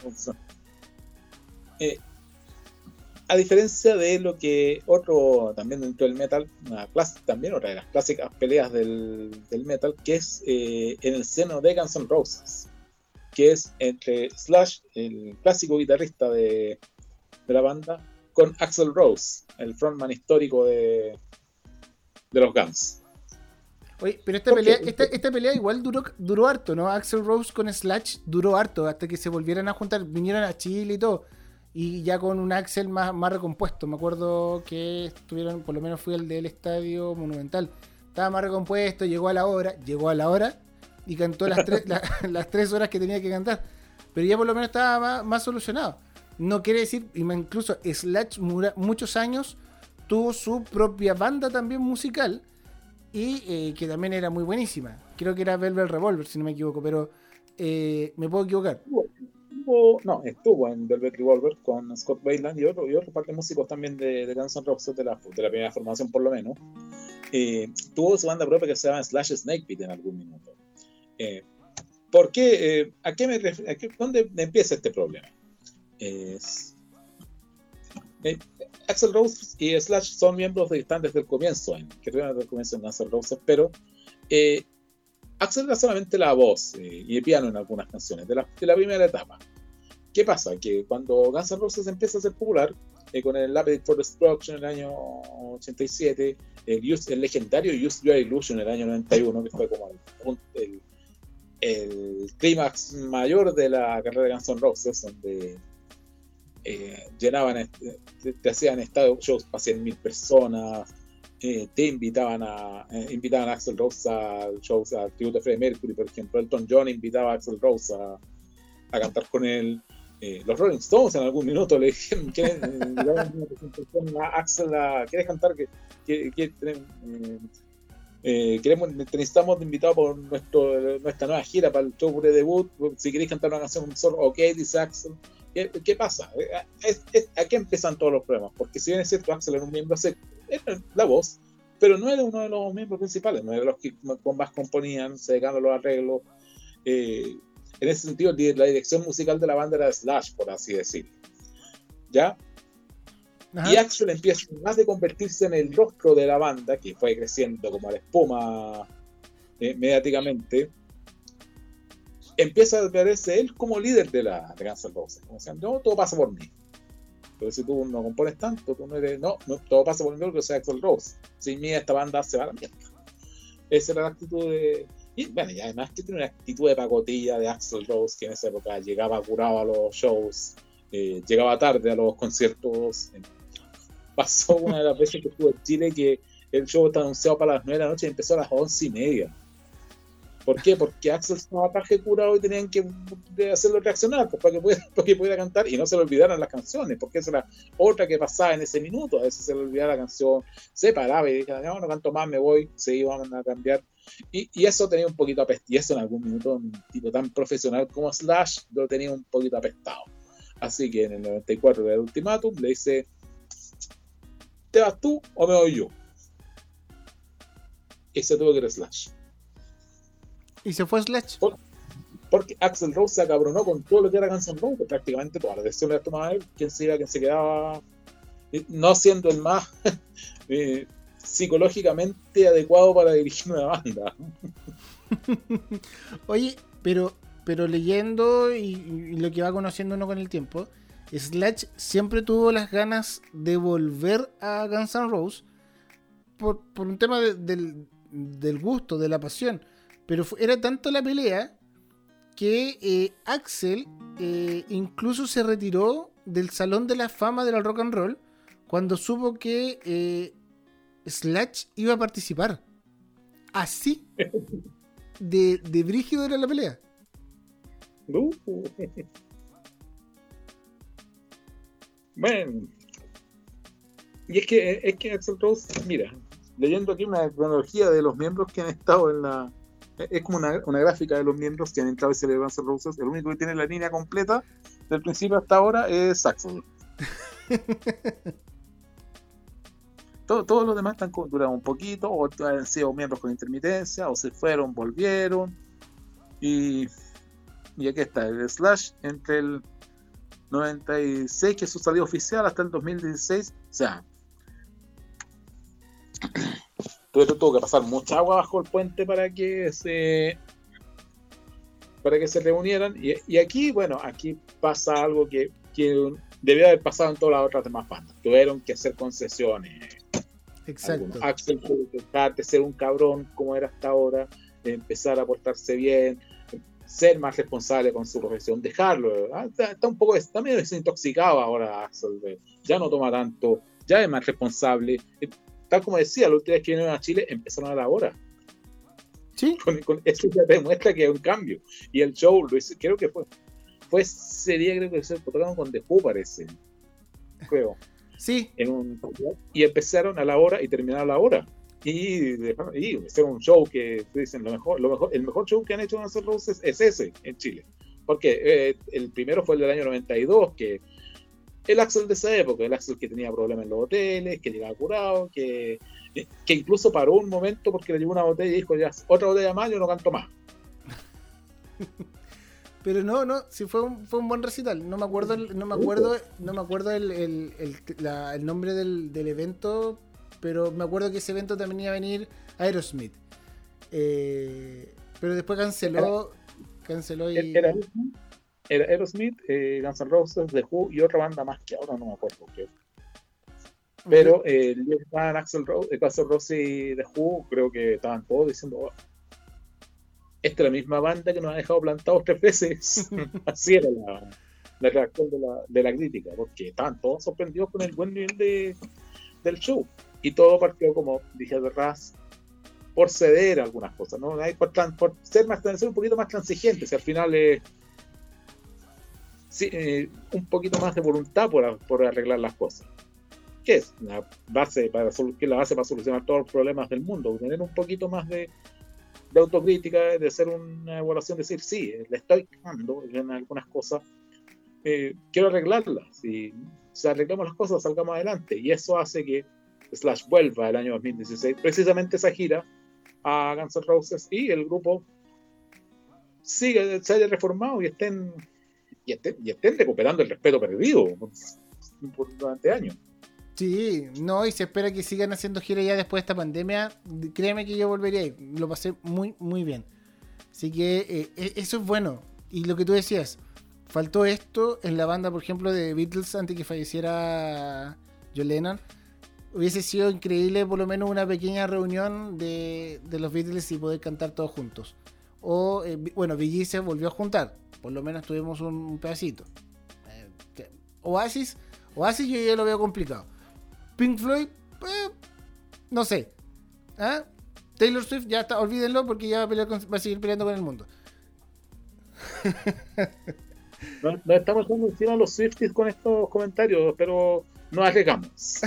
Eh, a diferencia de lo que otro también dentro del metal, una clase, también otra de las clásicas peleas del, metal, que es eh, en el seno de Guns N' Roses, que es entre Slash, el clásico guitarrista de, la banda, con Axel Rose, el frontman histórico de, de los Guns. Oye, pero esta pelea, esta, pelea igual duró, duró harto, ¿no? Axel Rose con Slash duró harto hasta que se volvieran a juntar, vinieron a Chile y todo y ya con un Axel más, más recompuesto. Me acuerdo que estuvieron, por lo menos fui el del Estadio Monumental. Estaba más recompuesto, llegó a la hora, llegó a la hora y cantó las, tres, <laughs> <laughs> las tres horas que tenía que cantar. Pero ya por lo menos estaba más, solucionado. No quiere decir, incluso Slash muchos años tuvo su propia banda también musical y eh, que también era muy buenísima. Creo que era Velvet Revolver, si no me equivoco, pero eh, me puedo equivocar no, estuvo en Velvet Revolver con Scott Weiland y otro, y otro par de músicos también de, de Guns N' Roses de la, de la primera formación por lo menos. Eh, tuvo su banda propia que se llama Slash Snakepit en algún minuto. ¿Por qué? ¿A qué me ¿Dónde empieza este problema? Es, Axel Rose y Slash son miembros de están desde el comienzo, en, que desde el comienzo en Axel Rose, pero Axel era solamente la voz y el piano en algunas canciones de la, de la primera etapa. ¿Qué pasa? Que cuando Guns N' Roses empieza a ser popular, eh, con el Appetite for Destruction en el año 87, el, legendario Use Your Illusion en el año 91, que fue como el, el, clímax mayor de la carrera de Guns N' Roses, donde eh, llenaban, te, hacían estado shows para 100.000 personas, eh, te invitaban a invitaban a Axel Rose a shows a tributo de Freddie Mercury, por ejemplo, Elton John invitaba a Axel Rose a, a cantar con él. Eh, los Rolling Stones en algún minuto le dijeron que a Axel ¿quieres cantar? que, que, eh, eh, queremos, necesitamos invitado por nuestro, nuestra nueva gira para el show de debut. Si queréis cantar una canción solo, ok, dice Axel. ¿Qué, pasa? aquí empiezan todos los problemas, porque si bien es cierto, Axel era un miembro era la voz, pero no era uno de los miembros principales, no era los que más componían, se dedicaban los arreglos. Eh, en ese sentido, la dirección musical de la banda era Slash, por así decirlo. ¿Ya? Y Axel empieza, más de convertirse en el rostro de la banda, que fue creciendo como la espuma eh, mediáticamente, empieza a verse él como líder de la de Guns N' Roses. no, todo pasa por mí. Pero si tú no compones tanto, tú no eres. No, no todo pasa por el que sea Axel Rose. Sin mí, esta banda se va a la mierda. Esa era la actitud de. Y bueno, y además que tiene una actitud de pacotilla de Axel Rose, que en esa época llegaba curado a los shows, eh, llegaba tarde a los conciertos. Pasó una de las veces que estuvo en Chile que el show estaba anunciado para las 9 de la noche y empezó a las 11 y media. ¿Por qué? Porque Axel estaba traje curado y tenían que hacerlo reaccionar pues, <laughs> para, que pudiera, cantar y no se le olvidaran las canciones, porque esa era otra que pasaba en ese minuto. A veces se le olvidaba la canción, se paraba y decía, no, no canto más, me voy, se iban a cambiar. Y, y, eso tenía un poquito apestado. Y eso en algún minuto, un tipo tan profesional como Slash lo tenía un poquito apestado. Así que en el 94 del ultimátum le dice: ¿Te vas tú o me voy yo? Y se tuvo que ir Slash. ¿Y se fue Slash? porque Axel Rose se acabronó con todo lo que era Guns N' Roses, prácticamente toda la decisión la tomaba él, quién se iba, quién se quedaba, no siendo el más <laughs> eh, psicológicamente adecuado para dirigir una banda. <laughs> Oye, pero, pero leyendo y, lo que va conociendo uno con el tiempo, Slash siempre tuvo las ganas de volver a Guns N' Roses por, un tema del, del gusto, de la pasión pero era tanto la pelea que eh, Axel eh, incluso se retiró del Salón de la Fama del Rock and Roll cuando supo que eh, Slash iba a participar. Así <laughs> de, de brígido era la pelea. Uh. Bueno. Y es que, es que Axel Rose, mira, leyendo aquí una cronología de los miembros que han estado en la, es como una, una, gráfica de los miembros que han entrado y se le Roses. El único que tiene la línea completa del principio hasta ahora es Saxon. <laughs> todos los demás están duraron un poquito, o han sido miembros con intermitencia, o se fueron, volvieron. Y, y aquí está, el Slash entre el 96, que es su salida oficial, hasta el 2016. O sea, tuvo que pasar mucha agua bajo el puente para que se para que se reunieran. Y, aquí bueno aquí pasa algo que, que debió haber pasado en todas las otras demás bandas. Tuvieron que hacer concesiones. Exacto. Axel tuvo que dejar de ser un cabrón como era hasta ahora empezar a portarse bien ser más responsable con su profesión dejarlo ah, está, un poco también se intoxicaba ahora Axel ya no toma tanto ya es más responsable tal como decía, la última vez que vinieron a Chile empezaron a la hora. Sí. Con, eso ya demuestra que hay un cambio. Y el show, lo hice, creo que fue, fue ese día, creo que se tocaron con The Who, parece. Creo. Sí. En un, y empezaron a la hora y terminaron a la hora. Y, y hicieron un show que dicen lo mejor, lo mejor, el mejor show que han hecho en Roses es ese en Chile. Porque eh, el primero fue el del año 92, que el Axel de esa época, el Axel que tenía problemas en los hoteles, que llegaba curado, que, que incluso paró un momento porque le llevó una botella y dijo, ya, otra botella más, yo no canto más. <laughs> Pero no, no, sí fue un, fue un buen recital. No me acuerdo, no me acuerdo, no me acuerdo el, el, el, nombre del, del, evento, pero me acuerdo que ese evento también iba a venir Aerosmith. Eh, pero después canceló, canceló y era Aerosmith, eh, Guns N' Roses, The Who y otra banda más que ahora no me acuerdo qué. Pero eh, estaban Axel Rose, eh, Axel Rose y The Who, creo que estaban todos diciendo, oh, esta es la misma banda que nos ha dejado plantados tres veces. <laughs> <laughs> Así era la, la reacción de la, de la, crítica, porque estaban todos sorprendidos con el buen nivel de, del show. Y todo partió, como dije de Raz, por ceder a algunas cosas, ¿no? Por, por ser, más, ser un poquito más transigentes. al final es eh, un poquito más de voluntad por, por, arreglar las cosas. ¿Qué es? La base para, que la base para solucionar todos los problemas del mundo, tener un poquito más de, de autocrítica, de hacer una evaluación, decir, sí, le estoy quejando en algunas cosas, eh, quiero arreglarlas. Si, si arreglamos las cosas, salgamos adelante. Y eso hace que Slash vuelva el año 2016, precisamente esa gira a Guns N' Roses y el grupo sigue, se haya reformado y estén y estén, recuperando el respeto perdido durante años. Sí, no, y se espera que sigan haciendo gira ya después de esta pandemia. Créeme que yo volvería y lo pasé muy, muy bien. Así que eh, e, eso es bueno. Y lo que tú decías, faltó esto en la banda, por ejemplo, de Beatles antes que falleciera John Lennon. Hubiese sido increíble por lo menos una pequeña reunión de, los Beatles y poder cantar todos juntos. O, eh, bueno, Bee se volvió a juntar. Por lo menos tuvimos un, pedacito. Eh, Oasis, Oasis yo ya lo veo complicado. Pink Floyd, pues, no sé. ¿Ah? Taylor Swift ya está, olvídenlo porque ya va a, va a seguir peleando con el mundo. <laughs> No, estamos echando encima a los Swifties con estos comentarios, pero no arriesgamos. <laughs>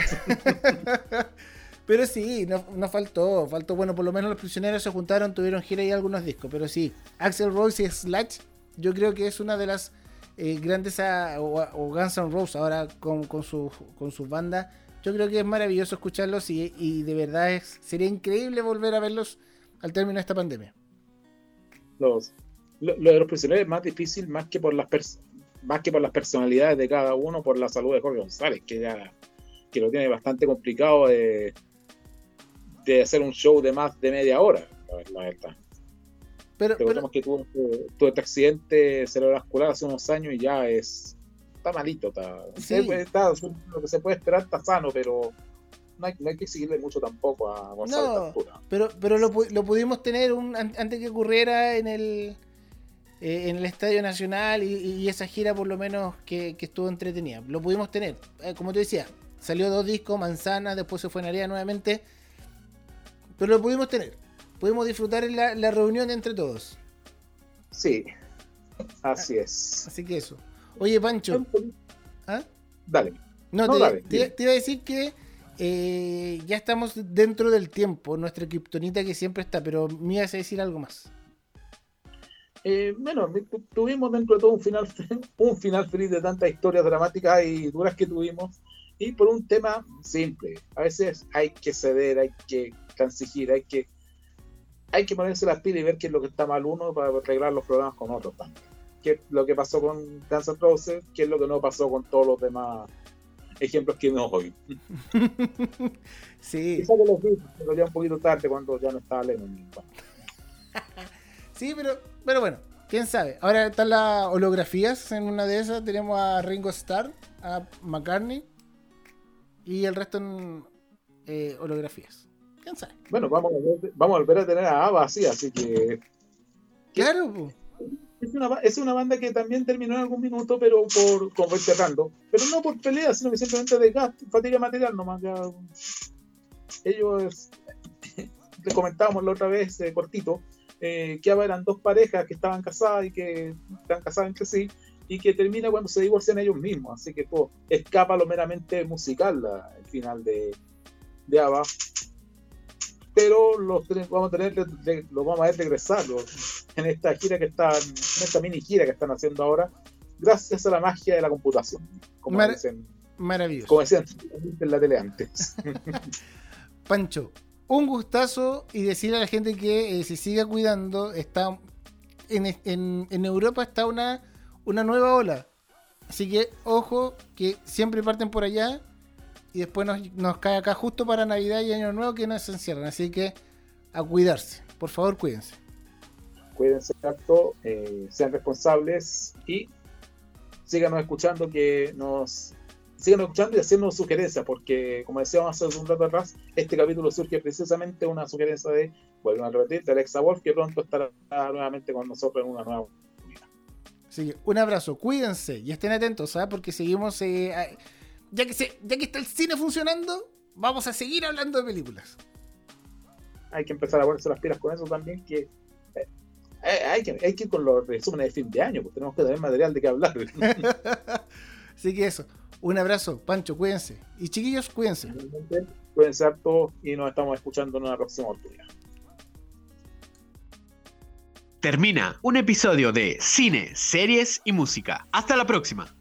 pero sí, no, faltó, faltó, bueno, por lo menos los prisioneros se juntaron, tuvieron gira y algunos discos, pero sí, Axel Rose y Slash, yo creo que es una de las eh, grandes, ah, o, Guns N' Roses ahora con, con, su, con sus bandas, yo creo que es maravilloso escucharlos y, de verdad es, sería increíble volver a verlos al término de esta pandemia. Los, lo, de los prisioneros es más difícil más que por las más que por las personalidades de cada uno, por la salud de Jorge González, que ya que lo tiene bastante complicado de, de hacer un show de más de media hora, la verdad. Pero, pero, que tuvo, este accidente cerebrovascular hace unos años y ya es está malito, está, está, lo que se puede esperar está sano, pero no hay, que seguirle mucho tampoco a González. No, pero, pero lo, lo, pudimos tener un, antes que ocurriera en el eh, en el Estadio Nacional y, esa gira por lo menos que, estuvo entretenida. Lo pudimos tener, eh, como te decía, salió dos discos, Manzana, después se fue en área nuevamente, pero lo pudimos tener. Pudimos disfrutar la, la reunión entre todos. Sí, así es. Así que eso. Oye, Pancho. ¿Ah? Dale. No, te, iba a decir que eh, ya estamos dentro del tiempo, nuestra criptonita que siempre está, pero me ibas a decir algo más. Eh, bueno, tuvimos dentro de todo un final, <laughs> un final feliz de tantas historias dramáticas y duras que tuvimos. Y por un tema simple. A veces hay que ceder, hay que transigir, hay que, hay que ponerse las pilas y ver qué es lo que está mal uno para arreglar los problemas con otros también. Qué es lo que pasó con Guns N' Roses, qué es lo que no pasó con todos los demás ejemplos que no hoy. <laughs> sí. Quizá que los vi, pero ya un poquito tarde cuando ya no estaba Lennon. Sí, pero, pero bueno, quién sabe. Ahora están las holografías. En una de esas tenemos a Ringo Starr, a McCartney y el resto en eh, holografías. ¿Quién sabe? Bueno, vamos a, volver, vamos a volver a tener a Ava así, así que. Claro, Es una, es una, banda que también terminó en algún minuto, pero por como cerrando. Pero no por pelea, sino que simplemente de gasto, fatiga material nomás. Ya, ellos, le comentábamos la otra vez, eh, cortito, eh, que eran dos parejas que estaban casadas y que están casadas entre sí y que termina cuando se divorcian ellos mismos. Así que todo escapa lo meramente musical el final de, de ABBA. Pero los vamos a tener, los vamos a ver regresar en esta gira que están, en esta mini gira que están haciendo ahora, gracias a la magia de la computación. Como dicen, maravilloso. Como decían en la tele antes. <laughs> Pancho, un gustazo y decirle a la gente que eh, se siga cuidando. Está en, Europa está una, una nueva ola. Así que ojo que siempre parten por allá y después nos, cae acá justo para Navidad y Año Nuevo que nos encierran. Así que a cuidarse. Por favor, cuídense. Cuídense tanto, eh, sean responsables y síganos escuchando que nos sigan escuchando y haciendo sugerencias, porque como decíamos hace un rato atrás, este capítulo surge precisamente una sugerencia de, vuelvo a repetir, de Alexa Wolf, que pronto estará nuevamente con nosotros en una nueva Así un abrazo, cuídense y estén atentos, ¿sabes? ¿ah? Porque seguimos, eh, ya, que se, ya que está el cine funcionando, vamos a seguir hablando de películas. Hay que empezar a ponerse las pilas con eso también, que eh, eh, hay, que hay que ir con los resúmenes de fin de año, pues tenemos que tener material de qué hablar. <laughs> Así que eso. Un abrazo, Pancho, cuídense. Y chiquillos, cuídense. Cuídense harto y nos estamos escuchando en una próxima oportunidad. Termina un episodio de Cine, Series y Música. Hasta la próxima.